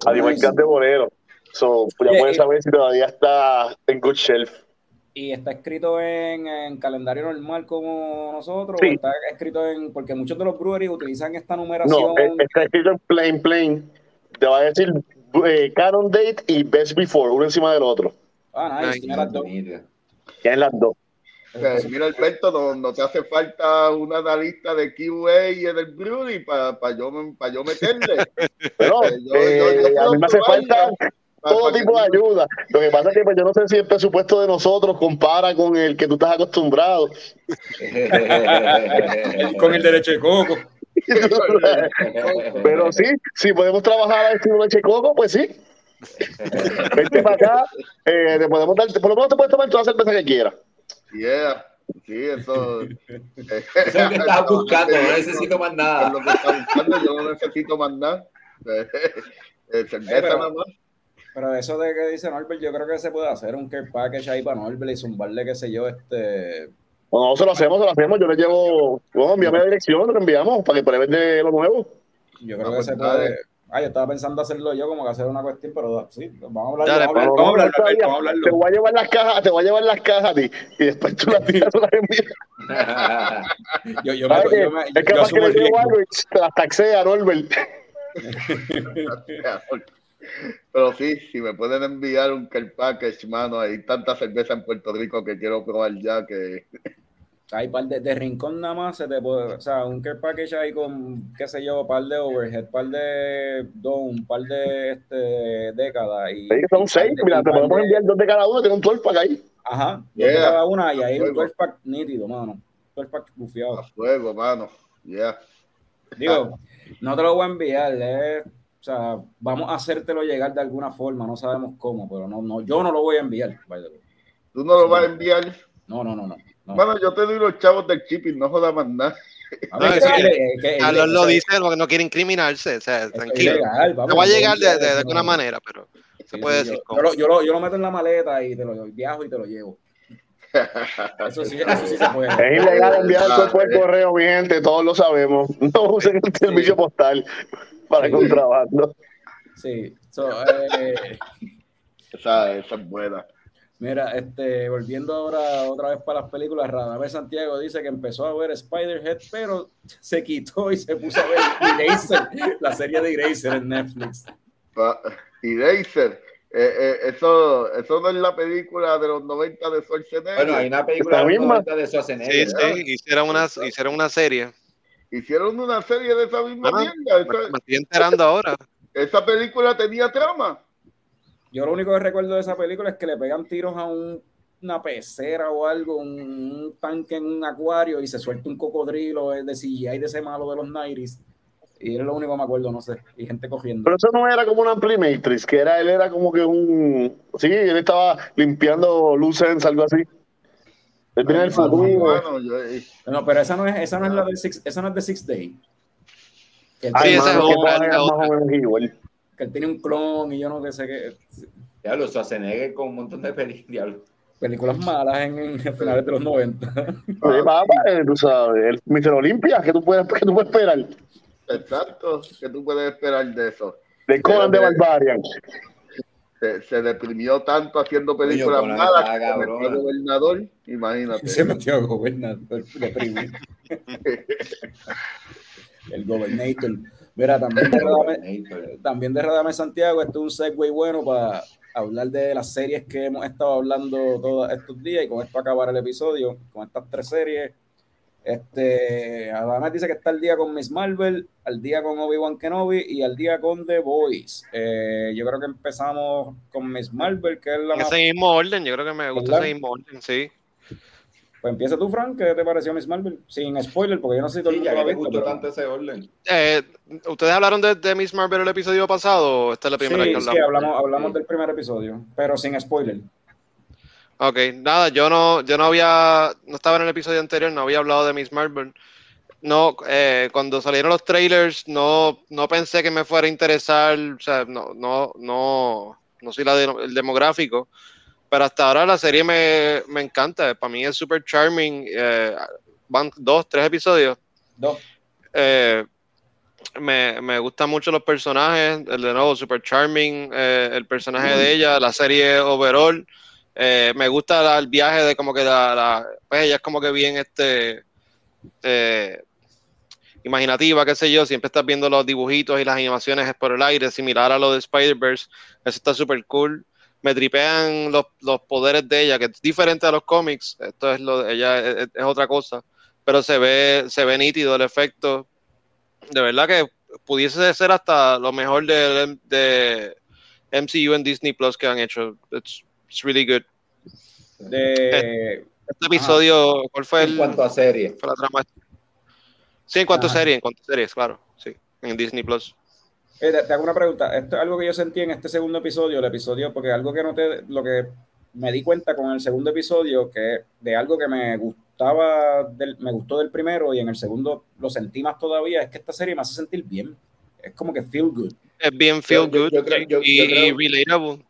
al igual que de Bolero. So, ya Oye, pueden y- saber si todavía está en good shelf. ¿Y está escrito en, en calendario normal como nosotros? Sí. ¿O está escrito en...? Porque muchos de los breweries utilizan esta numeración... No, eh, está escrito en plain, plain. Te va a decir eh, canon date y best before, uno encima del otro. Ah, nice, tiene las dos. Ya en las dos. Eh, mira, Alberto, no, no te hace falta una lista de QA y en el brewery para yo, pa yo meterle. Pero Eh, yo- eh, yo- yo a puedo mí me hace falta todo tipo de ayuda. Lo que pasa es que pues, yo no sé si el presupuesto de nosotros compara con el que tú estás acostumbrado. Con el derecho de coco. Pero sí, si podemos trabajar al estilo leche coco, pues sí. Vente para acá, eh, te podemos dar, por lo menos te puedes tomar toda la cerveza que quieras. Yeah, sí, eso. Eso es lo que estaba buscando, no necesito más Es nada. lo que está buscando, yo no necesito más nada. Eh, cerveza pero- nada más. Pero eso de que dice Norbert, yo creo que se puede hacer un care package ahí para Norbert y zumbarle, qué sé yo, este... No, no, se lo hacemos, se lo hacemos. Yo le llevo, bueno, envíame la dirección, lo enviamos para que pruebes de lo nuevo. Yo Ah, creo que pues se puede... Ah, yo estaba pensando hacerlo yo como que hacer una cuestión, pero sí, vamos a hablarlo, Dale, vamos a hablarlo, No, vamos a hablarlo, vamos Te voy a llevar las cajas, te voy a llevar las cajas a ti y después tú las tiras, las envías. Yo, yo, me, yo, me, Es capaz que le llevo algo y te las taxea, Norbert. Pero sí, si me pueden enviar un care package, mano, hay tanta cerveza en Puerto Rico que quiero probar ya que Hay par de, de rincón nada más, se te puede, o sea, un care package ahí con, qué sé yo, par de overhead, par de don, par de este, décadas. Y, Sí, son seis, de- mira, te podemos de- enviar dos de cada uno, tiene un 12 pack ahí. Ajá, dos Yeah. de cada una y ahí un Fuego. 12 pack nítido, mano. 12 pack bufiado. a fuego, mano. Ya. Digo, no te lo voy a enviar, eh, o sea, vamos a hacértelo llegar de alguna forma, no sabemos cómo, pero no, no, yo no lo voy a enviar. by the way. Tú no lo vas a enviar. No, no, no, no. no. Mano, yo te doy los chavos del shipping, no jodas más nada. A No, ver, es que- que- que- que- Carlos lo eso- dice porque no quiere incriminarse, o sea, tranquilo. ilegal, Te va a no llegar de, alguna manera, pero se Sí, puede sí, decir yo, cómo. yo lo, yo, lo, yo lo meto en la maleta y te lo viajo y te lo llevo. Eso sí, eso sí se puede. Es ilegal enviar Ah, todo por eh. correo, mi gente, todos lo sabemos. No usen el servicio postal para Sí. contrabando. Sí. So, eh, esa, esa es buena. mira, este, volviendo ahora otra vez para las películas, Radamés Santiago dice que empezó a ver Spider-Head, pero se quitó y se puso a ver Eraser, la serie de Eraser en Netflix. Razer, eh, eh, eso, eso no es la película de los 90 de Schwarzenegger. Bueno, hay una película de los misma. 90 de Sí, Schwarzenegger. sí, hicieron una, hicieron una serie. Hicieron una serie de esa misma Ah, mierda. Me, Esa, me estoy enterando ahora. esa película tenía trama. Yo lo único que recuerdo de esa película es que le pegan tiros a un- una pecera o algo, un, un tanque en un acuario y se suelta un cocodrilo de CGI de ese malo de los 90s. Y es lo único que me acuerdo, no sé. Y gente cogiendo. Pero eso no era como una Matrix, que era, él era como que un... Sí, él estaba limpiando luces, algo así. Él viene del futuro. Eh, No, pero esa no es, esa no es la de Six, esa no es de Six Day. Que Ay, esa tiene, es otra, que él tiene un clon y yo no que sé qué. Ya, los Schwarzenegger con un montón de películas. películas malas en, en finales de los 90. Sí, papá, eh, tú sabes, el Mr. Olimpia, ¿qué tú puedes, qué tú puedes esperar? Exacto, ¿qué tú puedes esperar de eso? De Conan de de- Barbarian. Se, se deprimió tanto haciendo películas Conan malas que se metió cabrona. gobernador, imagínate. Se metió a gobernar, deprimido. El gobernator. Mira, también de Radame, también de Radame Santiago, esto es un segue bueno para hablar de las series que hemos estado hablando todos estos días y con esto acabar el episodio, con estas tres series. Este, Adame dice que está al día con Miss Marvel, al día con Obi-Wan Kenobi y al día con The Boys. Eh, yo creo que empezamos con Miss Marvel, que es la En más... ese mismo orden, yo creo que me gusta ¿Verdad? ese mismo orden, sí. Pues empieza tú, Frank, ¿qué te pareció Miss Marvel? Sin spoiler, porque yo no sé si todo el Sí, mundo ya lo ha visto, gustó pero- tanto ese orden. Eh, ¿Ustedes hablaron de, de Miss Marvel el episodio pasado o esta es la primera Sí, que sí, hablamos? hablamos, hablamos Sí. del primer episodio, pero sin spoiler. Ok, nada, yo no, yo no había, no estaba en el episodio anterior, no había hablado de Miss Marvel. No, eh, cuando salieron los trailers, no, no pensé que me fuera a interesar, o sea, no, no, no, no soy la de- el demográfico, pero hasta ahora la serie me, me encanta, para mí es super charming, eh, van dos, tres episodios, Dos. eh, me, me gustan mucho los personajes, el de nuevo, super charming, eh, el personaje de ella, la serie overall. Eh, me gusta el viaje de como que la, pues ella es como que bien este eh, imaginativa, qué sé yo, siempre estás viendo los dibujitos y las animaciones por el aire, similar a lo de Spider-Verse, eso está súper cool. Me tripean los, los poderes de ella, que es diferente a los cómics, esto es lo ella, es, otra cosa, pero se ve, se ve nítido el efecto. De verdad que pudiese ser hasta lo mejor de, de MCU en Disney Plus que han hecho. It's really good. De, Este episodio, ¿cuál fue el, En cuanto a serie. fue la trama? Sí, en cuanto a serie, en cuanto a series, claro, sí, en Disney Plus. Eh, te, te hago una pregunta. Esto es algo que yo sentí en este segundo episodio, el episodio, porque algo que noté, lo que me di cuenta con el segundo episodio, que de algo que me gustaba, del, me gustó del primero y en el segundo lo sentí más todavía, es que esta serie me hace sentir bien. Es como que feel good. Es bien feel Yo- good yo creo- yo- y, yo creo- y relatable.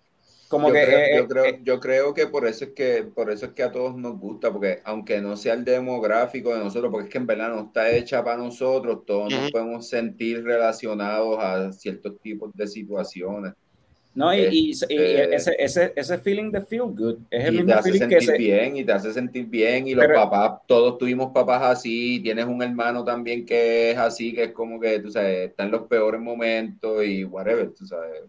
Como yo, que creo, eh, yo, creo, eh, yo creo que por eso es que por eso es que a todos nos gusta, porque aunque no sea el demográfico de nosotros, porque es que en verdad no está hecha para nosotros, todos nos podemos sentir relacionados a ciertos tipos de situaciones. no, y, y- y este- ese, ese, ese feeling de feel good es el Y te mismo hace feeling que sentir se, bien, y te hace sentir bien, y los Pero- papás, todos tuvimos papás así, tienes un hermano también que es así, que es como que, tú sabes, está en los peores momentos y whatever, tú sabes.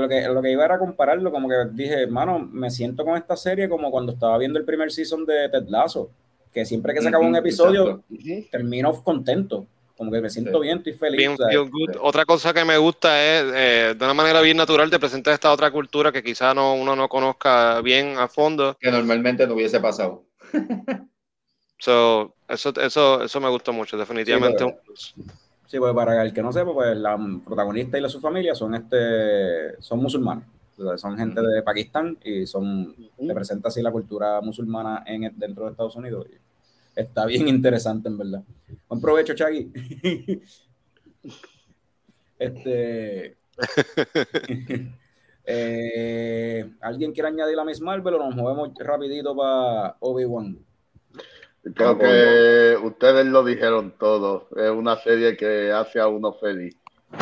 Lo que, lo que iba era compararlo, como que dije, hermano, me siento con esta serie como cuando estaba viendo el primer season de Ted Lasso, que siempre que se acaba un episodio, exacto. termino contento, como que me siento Sí. bien, estoy feliz. Bien o sea, feel good. sí. Otra cosa que me gusta es, eh, de una manera bien natural, te presenta esta otra cultura que quizá no, uno no conozca bien a fondo. Que normalmente no hubiese pasado. So, eso, eso, eso me gustó mucho, definitivamente. Sí, un plus. Sí, pues para el que no sepa, pues la protagonista y la, su familia son este son musulmanes. O sea, son gente de Pakistán y son representa así la cultura musulmana en el- dentro de Estados Unidos. Está bien interesante, en verdad. Buen provecho, Chagui. este. eh, ¿Alguien quiere añadir a Miss Marvel o nos movemos rapidito para Obi-Wan? Creo que ustedes lo dijeron todo. Es una serie que hace a uno feliz.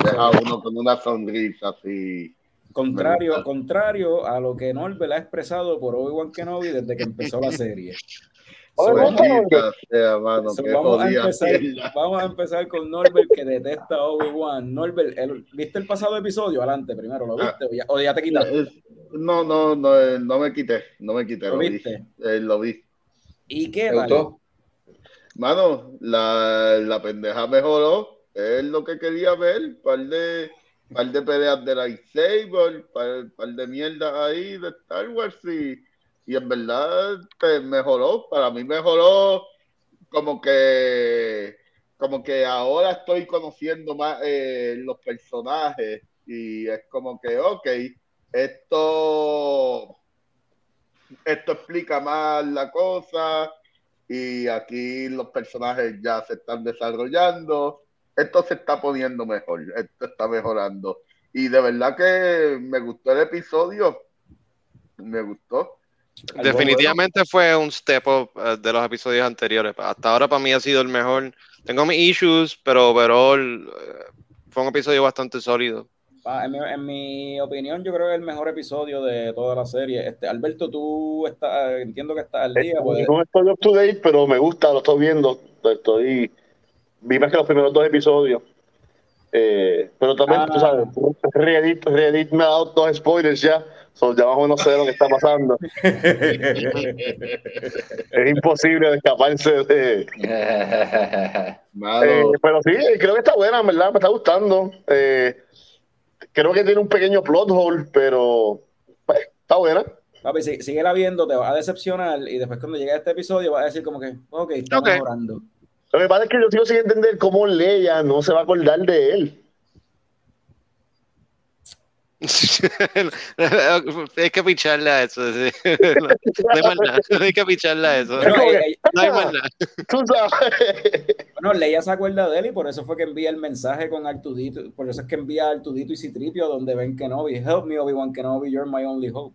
Deja a uno con una sonrisa así. Contrario, contrario a lo que Norbert ha expresado por Obi-Wan Kenobi desde que empezó la serie. Vamos, a empezar, mierda. vamos a empezar con Norbert que detesta a Obi-Wan. Norbert, el- ¿viste el pasado episodio? Adelante, primero, ¿lo viste? ¿O ya, o ya te quitaste? No, no, no, eh, no me quité, no me quité, ¿Lo lo vi. viste? Eh, lo vi. ¿Y qué ¿Te tal? gustó? Mano, la, la pendeja mejoró. Es lo que quería ver. Par de, par de peleas de lightsaber, par, par de mierda ahí de Star Wars. Y, y en verdad pues, mejoró. Para mí mejoró como que como que ahora estoy conociendo más eh, los personajes. Y es como que, ok, esto, esto explica más la cosa y aquí los personajes ya se están desarrollando. Esto se está poniendo mejor, esto está mejorando. Y de verdad que me gustó el episodio, me gustó. Definitivamente fue un step up eh, de los episodios anteriores. Hasta ahora para mí ha sido el mejor. Tengo mis issues, pero overall eh, fue un episodio bastante sólido. En, mi, en mi opinión, yo creo que es el mejor episodio de toda la serie. Este, Alberto, tú estás, entiendo que estás al día. pues, No estoy up to date, pero me gusta, lo estoy viendo. Estoy. Vi más que los primeros dos episodios. Eh, pero también, Ah. tú sabes, Reddit, Reddit me ha dado dos spoilers ya. So, ya más o menos sé lo que está pasando. Es imposible de escaparse de. Eh, pero sí, creo que está buena, en verdad, me está gustando. Eh, creo que tiene un pequeño plot hole, pero pues, está buena. Papi, si, síguela viendo, te va a decepcionar y después cuando llegue a este episodio vas a decir como que, ok, está Ok. mejorando. Lo que pasa es que yo sigo sin entender cómo Leia no se va a acordar de él. hay que picharle a eso. sí. No, no hay más nada. Hay que picharle a eso. Bueno, ella- No hay más nada. Tú sabes. bueno, Leia se acuerda de él y por eso fue que envía el mensaje con Artudito, por eso es que envía a Artudito y Citripio donde ven Kenobi, help me Obi-Wan Kenobi, you're my only hope.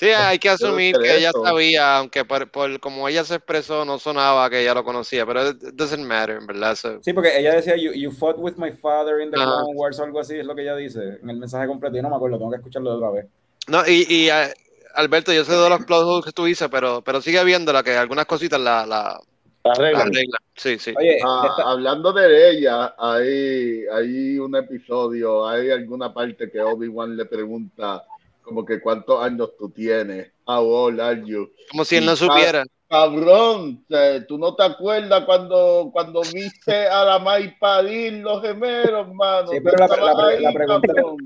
Sí, hay que asumir que ella sabía, aunque por, por como ella se expresó, no sonaba que ella lo conocía, pero it doesn't matter, en verdad. So, Sí, porque ella decía, you, you fought with my father in the Ajá. Clone Wars o algo así, es lo que ella dice en el mensaje completo. Yo no me acuerdo, tengo que escucharlo otra vez. No, y, y eh, Alberto, yo sé de los plot holes que tú dices, pero, pero sigue viéndola, que algunas cositas la, la, la Arreglan. arreglan. Sí, sí. Oye, ah, de esta- hablando de ella, hay, hay un episodio, hay alguna parte que Obi-Wan le pregunta como que cuántos años tú tienes, how old are you? Como si él no supiera. Cabrón, tú no te acuerdas cuando, cuando viste a la May parir los gemelos, mano. Sí, pero la- estabas la- la ahí, pregunta- cabrón.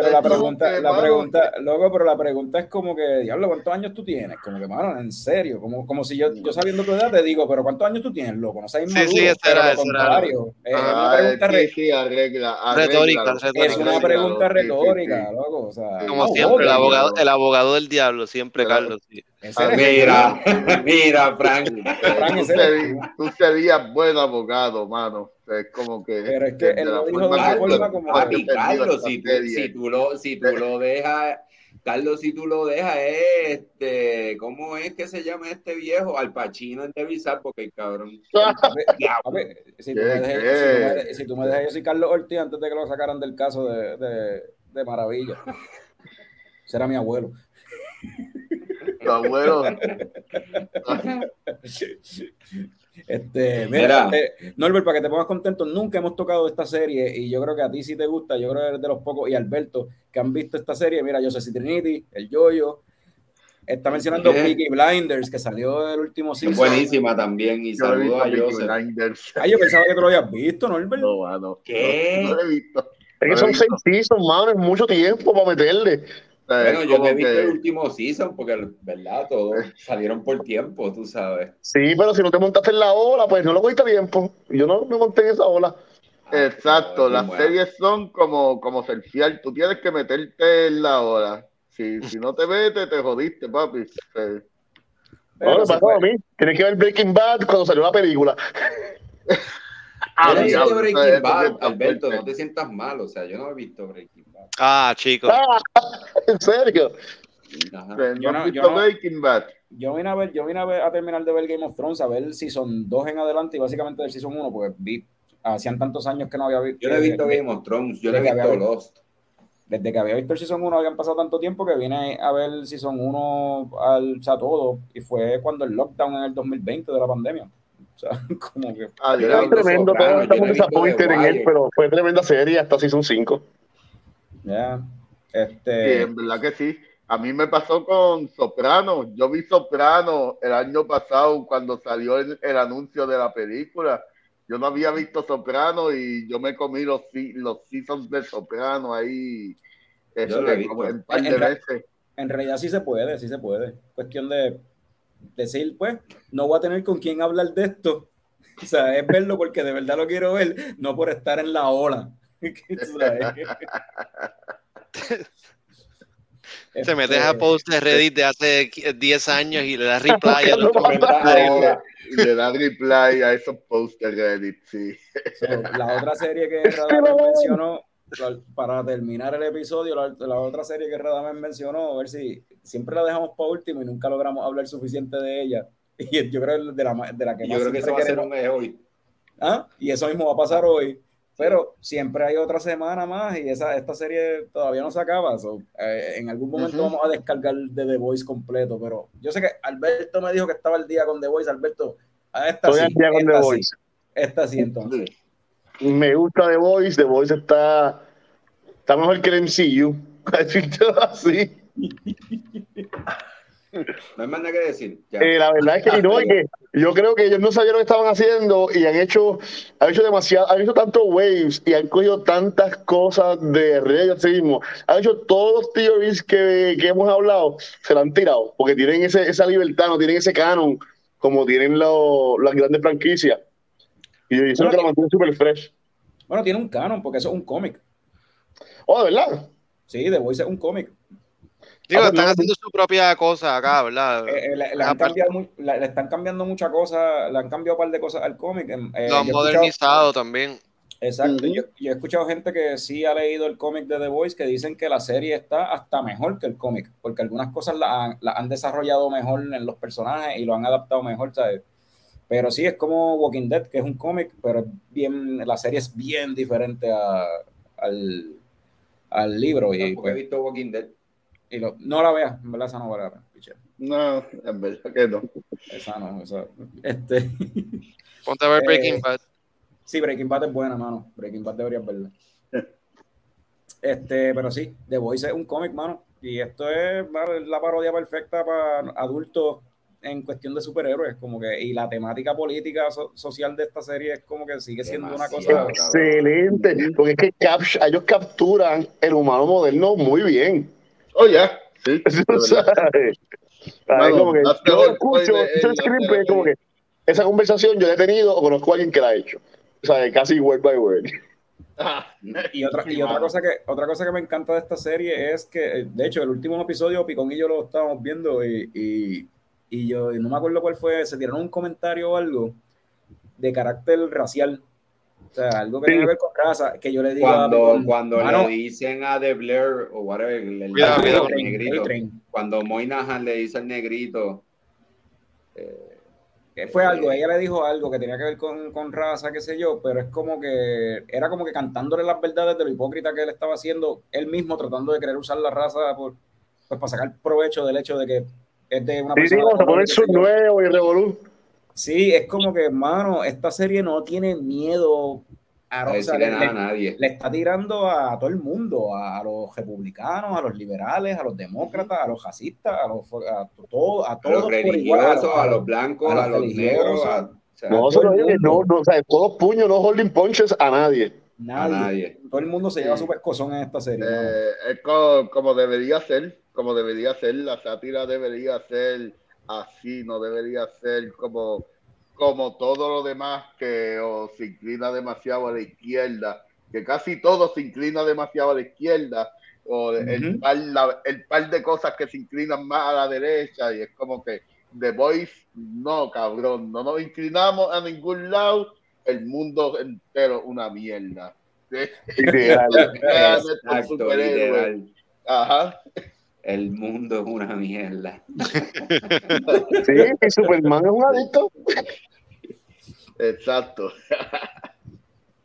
Pero la pregunta, que, la mano, pregunta, loco, pero la pregunta es como que, diablo, ¿cuántos años tú tienes? Como que, mano, en serio, como, como si yo, yo sabiendo tu edad te digo, pero ¿cuántos años tú tienes, loco? No seas Sí, inmaduro, sí, contrario. Es una Ah, pregunta, Retórica, es una pregunta retórica, loco, o sea, Como no, siempre, el abogado, el abogado del diablo, siempre, Pero- Carlos. sí. Eres Mira, mira, Frank. Frank, tú serías buen abogado, mano. Es como que. Pero es que él lo dijo de una forma como- papi, Carlos, si si tú lo, si tú lo dejas, Carlos, si tú lo dejas, este, ¿cómo es que se llama este viejo? Al Pacino en Devisar, porque el cabrón. Si tú ¿Qué, me dejas, si tú me de- si tú me dejas, yo soy Carlos Ortiz antes de que lo sacaran del caso de, de, de Maravilla. Será mi abuelo. Tu abuelo. Este, Mira. mira, eh, Norbert, para que te pongas contento, nunca hemos tocado esta serie y yo creo que a ti sí te gusta, yo creo que eres de los pocos, y Alberto, que han visto esta serie, mira, yo sé Trinity, el Yoyo, está mencionando. Peaky Blinders, que salió el último season. buenísima también. Y saludos a Joseph. Blinders. Ay, yo pensaba que tú lo habías visto, Norbert. No, mano. ¿Qué? No, no lo he visto. Es que son seis seasons, mano, es mucho tiempo para meterle. Bueno, yo me he visto que- el último season porque, ¿verdad? Todos salieron por tiempo, tú sabes. Sí, pero si no te montaste en la ola, pues no lo cogiste a tiempo. Yo no me monté en esa ola. Exacto, No, las bueno. series son como, como surfear, tú tienes que meterte en la hora. Si, si no te metes, te jodiste, papi. Pero No, me pasó a mí. Tienes que ver Breaking Bad cuando salió la película. Yo no he visto Breaking Bad, Alberto, no te sientas mal, o sea, yo no he visto Breaking Bad. Ah, chicos. Ah, en serio. Sea, Yo ¿No no- has yo visto no- vine a ver, yo vine a, ver, a terminar de ver Game of Thrones, a ver Season 2 en adelante y básicamente del Season 1, porque vi, hacían tantos años que no había visto. Yo no he visto que- Game of Thrones, yo no he visto Lost. Desde que había visto el Season 1 habían pasado tanto tiempo que vine a ver el Season 1 al, o sea, todo, y fue cuando el lockdown en el 2020 de la pandemia. O sea, como que... Ah, Yo visto Tremendo, todos estamos visto disappointed en él, pero fue tremenda serie hasta Season 5. Sí, este... en verdad que sí. A mí me pasó con Soprano. Yo vi Soprano el año pasado cuando salió el, el anuncio de la película. Yo no había visto Soprano y yo me comí los, los seasons de Soprano ahí este, como en par de En veces. En realidad sí se puede, sí se puede. Cuestión de decir, pues, no voy a tener con quién hablar de esto. O sea, es verlo porque de verdad lo quiero ver, no por estar en la ola. Se metes Este, a post de Reddit de hace 10 años y le das reply a los comentarios. Le da reply a esos posts de Reddit, sí. so, la otra serie que Radamel mencionó, para terminar el episodio, la, la otra serie que Radamés mencionó, a ver si siempre la dejamos para último y nunca logramos hablar suficiente de ella. Y yo creo de la, de la que más yo creo que eso siempre va a ser queremos- un E hoy. ¿Ah? Y eso mismo va a pasar hoy. Pero siempre hay otra semana más y esa, esta serie todavía no se acaba. so, eh, en algún momento vamos a descargar de The Voice completo. Pero yo sé que Alberto me dijo que estaba al día con The Voice. Alberto, a esta Estoy sí. día con The sí, Voice. Esta sí, entonces. Me gusta The Voice. The Voice está, está mejor que el MCU. Así. No hay más nada que decir. Eh, la verdad es que, y no, es que yo creo que ellos no sabían lo que estaban haciendo y han hecho, han hecho demasiado, han hecho tantos waves y han cogido tantas cosas de Rey así mismo. Han hecho todos los theories que, que hemos hablado, se la han tirado, porque tienen ese, esa libertad, no tienen ese canon como tienen los- las grandes franquicias. Y yo lo que lo mantiene super fresh. Bueno, tiene un canon porque eso es un cómic. Oh, de verdad. Sí, The Voice es un cómic. Digo, Ah, pues están no, haciendo su propia cosa acá, ¿verdad? Eh, eh, le, le han Aparte- cambiado mu- le, le están cambiando muchas cosas, le han cambiado un par de cosas al cómic. em, eh, Lo han modernizado también. Exacto. Ujú. yo, yo he escuchado gente que sí ha leído el cómic de The Voice que dicen que la serie está hasta mejor que el cómic, porque algunas cosas la han, la han desarrollado mejor en los personajes y lo han adaptado mejor, ¿sabes? Pero sí, es como Walking Dead, que es un cómic, pero es bien, la serie es bien diferente a- al, al libro. Y, he pues, visto Walking Dead. Y lo- no la veas, en verdad esa no vale la pena, piche. No, en verdad que no. Esa no, esa. Este, Ponte a ver Eh, Breaking Bad. Sí, Breaking Bad es buena, mano. Breaking Bad deberías verla. Este, pero sí, The Voice es un cómic, mano. Y esto es mano, la parodia perfecta para adultos en cuestión de superhéroes. Como que, y la temática política so- social de esta serie es como que sigue siendo una cosa. Excelente. Porque es que ellos capturan el humano moderno muy bien. Oh, ya. Sí. ¿Sabes? Mano, Como que yo whole escucho, como que esa conversación yo la he tenido o conozco a alguien que la ha hecho. O sea, casi word by word. Ah, Y otra, y otra cosa que otra cosa que me encanta de esta serie es que, de hecho, el último episodio Picón y yo lo estábamos viendo y, y, y yo y no me acuerdo cuál fue, se tiraron un comentario o algo de carácter racial. O sea, algo que Sí. tiene que ver con raza, que yo le digo a Cuando, Picón, cuando "Mano, le dicen a The Blair o whatever, el, el- Cuidado, el cuidado. A-Train, negrito, A-Train". cuando Moynihan le dice al negrito, eh, fue algo, ella le dijo algo que tenía que ver con, con raza, qué sé yo, pero es como que era como que cantándole las verdades de lo hipócrita que él estaba haciendo, él mismo tratando de querer usar la raza por, pues para sacar provecho del hecho de que es de una Sí, sí, persona. de como se color, pone el qué sé sur yo. nuevo y revolú. Sí, es como que, hermano, esta serie no tiene miedo a, a o sea, decirle le, nada a nadie. le está tirando a todo el mundo, a los republicanos, a los liberales, a los demócratas, a los racistas, a los a, todo, a A todos los por igual, religiosos, a los blancos, a los a los religiosos. negros, a, o sea, No, no, no, o sea, todos puños, no holding punches a nadie. nadie, a nadie. todo el mundo se lleva Sí. su pescozón en esta serie. Eh, es co- como, debería ser, como debería ser, la sátira debería ser así, no debería ser como, como todo lo demás que o se inclina demasiado a la izquierda, que casi todo se inclina demasiado a la izquierda, o el, par, la- el par de cosas que se inclinan más a la derecha, y es como que The Voice, no, cabrón, no nos inclinamos a ningún lado, el mundo entero una mierda. Literal. Vean estos Exacto, superhéroes. literal. Ajá. El mundo es una mierda. Sí, y Superman es un adicto. Exacto.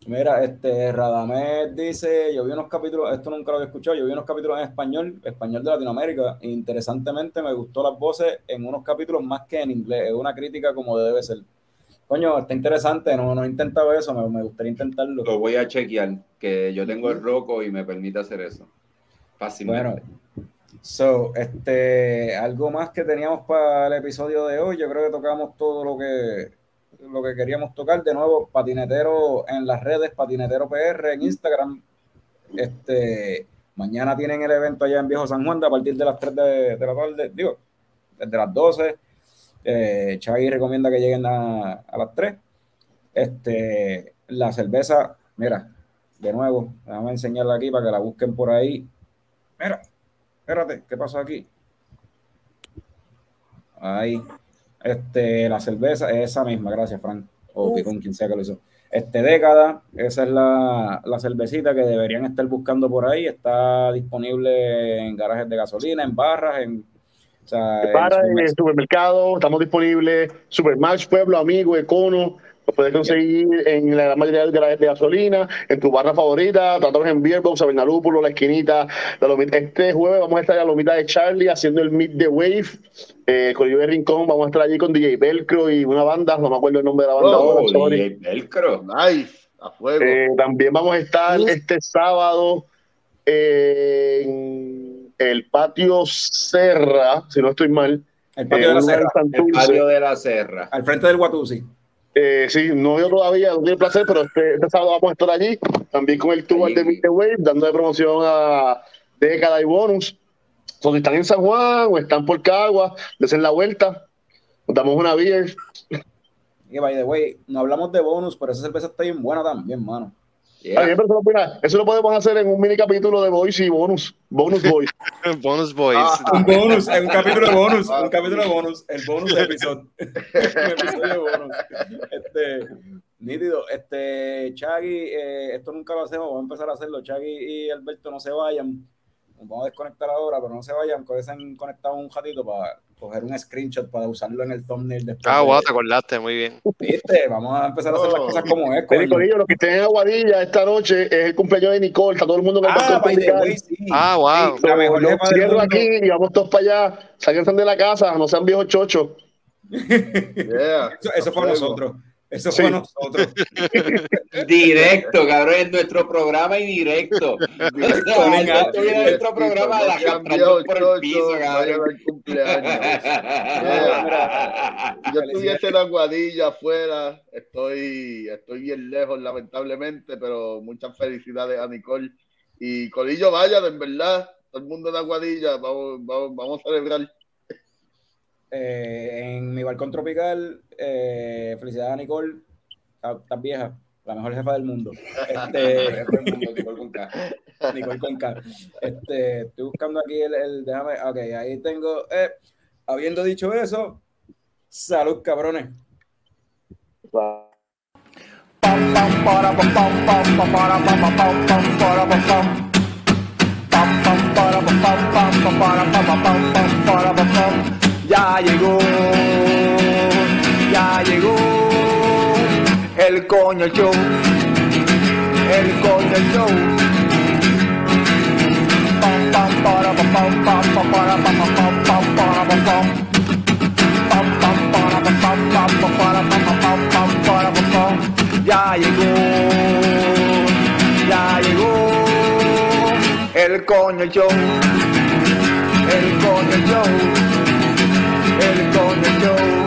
Mira, este Radamés dice, yo vi unos capítulos, esto nunca lo había escuchado, yo vi unos capítulos en español, español de Latinoamérica, e interesantemente me gustó las voces en unos capítulos más que en inglés, es una crítica como debe ser. Coño, está interesante, no, no he intentado eso, me, me gustaría intentarlo. Lo voy a chequear, que yo tengo el roco y me permite hacer eso. Fácilmente. Bueno, so, este, algo más que teníamos para el episodio de hoy, yo creo que tocamos todo lo que, lo que queríamos tocar. De nuevo, patinetero en las redes, patinetero PR en Instagram. Este, mañana tienen el evento allá en Viejo San Juan de a partir de las 3 de, de la tarde, digo, desde las 12. Eh, recomienda que lleguen a, a las 3. Este, la cerveza, mira, de nuevo, déjame enseñarla aquí para que la busquen por ahí. Mira, espérate, ¿qué pasó aquí? Ahí. Este, la cerveza, esa misma, gracias, Frank. O. Picón, quien sea que lo hizo. este década. Esa es la, la cervecita que deberían estar buscando por ahí. Está disponible en garajes de gasolina, en barras, en, o sea, en supermercado, estamos disponibles. Supermax, Pueblo, Amigo, Econo. Lo puedes conseguir en la mayoría de garajes de gasolina, en tu barra favorita, tratamos en Beerbox, a Bernalúpulo, la esquinita. La lomita. Este jueves vamos a estar en la lomita de Charlie haciendo el Meet the Wave. Eh, con de Rincón, vamos a estar allí con DJ Velcro y una banda, no me acuerdo el nombre de la banda Oh, ahora. DJ Velcro. Nice, a fuego. Eh, también vamos a estar este sábado en el patio Serra, si no estoy mal. El eh, patio de un la Serra, El patio de la Serra. al frente del Guatusi. Eh, sí, no yo todavía, no tiene placer, pero este, este sábado vamos a estar allí, también con el tour Allí. de Meet the Wave, dando de promoción a década y bonus. So, si están en San Juan o están por Cagua, desen la vuelta, nos damos una beer. Y by the way, no hablamos de bonus, pero esa cerveza está bien buena también, mano. Yeah. Pero eso, lo pueden- eso lo podemos hacer en un mini capítulo de Boys y bonus, bonus Boys. Bonus Boys. Ah. Un bonus, un capítulo de bonus, un capítulo de bonus, el bonus episodio. un episodio de bonus. Este, nítido, este, Chagui, eh, esto nunca lo hacemos, vamos a empezar a hacerlo. Chagui y Alberto no se vayan. Nos vamos a desconectar ahora, pero no se vayan, han conectado un ratito para coger un screenshot para usarlo en el thumbnail después. Ah, de- wow, te acordaste, muy bien. ¿Viste? Vamos a empezar a hacer las Oh. cosas como es. Corillo, los que estén en Aguadilla esta noche es el cumpleaños de Nicole, está todo el mundo en el Ah, way, sí. Ah, wow. Sí, la mejor yo cierro aquí y vamos todos para allá. Salgan de la casa, no sean viejos chochos. Yeah, Eso, eso fue nosotros. Eso fue nosotros. Directo, cabrón, es nuestro programa y directo. Directo, Ponen directo, a- tuviera nuestro programa la viejos por el piso, cabrón. cumpleaños. Yo estuviese en Aguadilla afuera, estoy, estoy bien lejos, lamentablemente, pero muchas felicidades a Nicole. Y Colillo, vayan, en verdad, todo el mundo en Aguadilla, vamos, vamos, vamos a celebrar. Eh, en mi balcón tropical, eh, felicidades a Nicole, estás vieja, la mejor jefa del mundo. Este, Nicole con K. Este, estoy buscando aquí el, el- déjame, ok, ahí tengo, eh, habiendo dicho eso, salud cabrones. Pam, Ya llegó, ya llegó el coño show, el coño show. Para, para, para, para, para, para. Ya llegó, ya llegó el coño show, el coño show, show.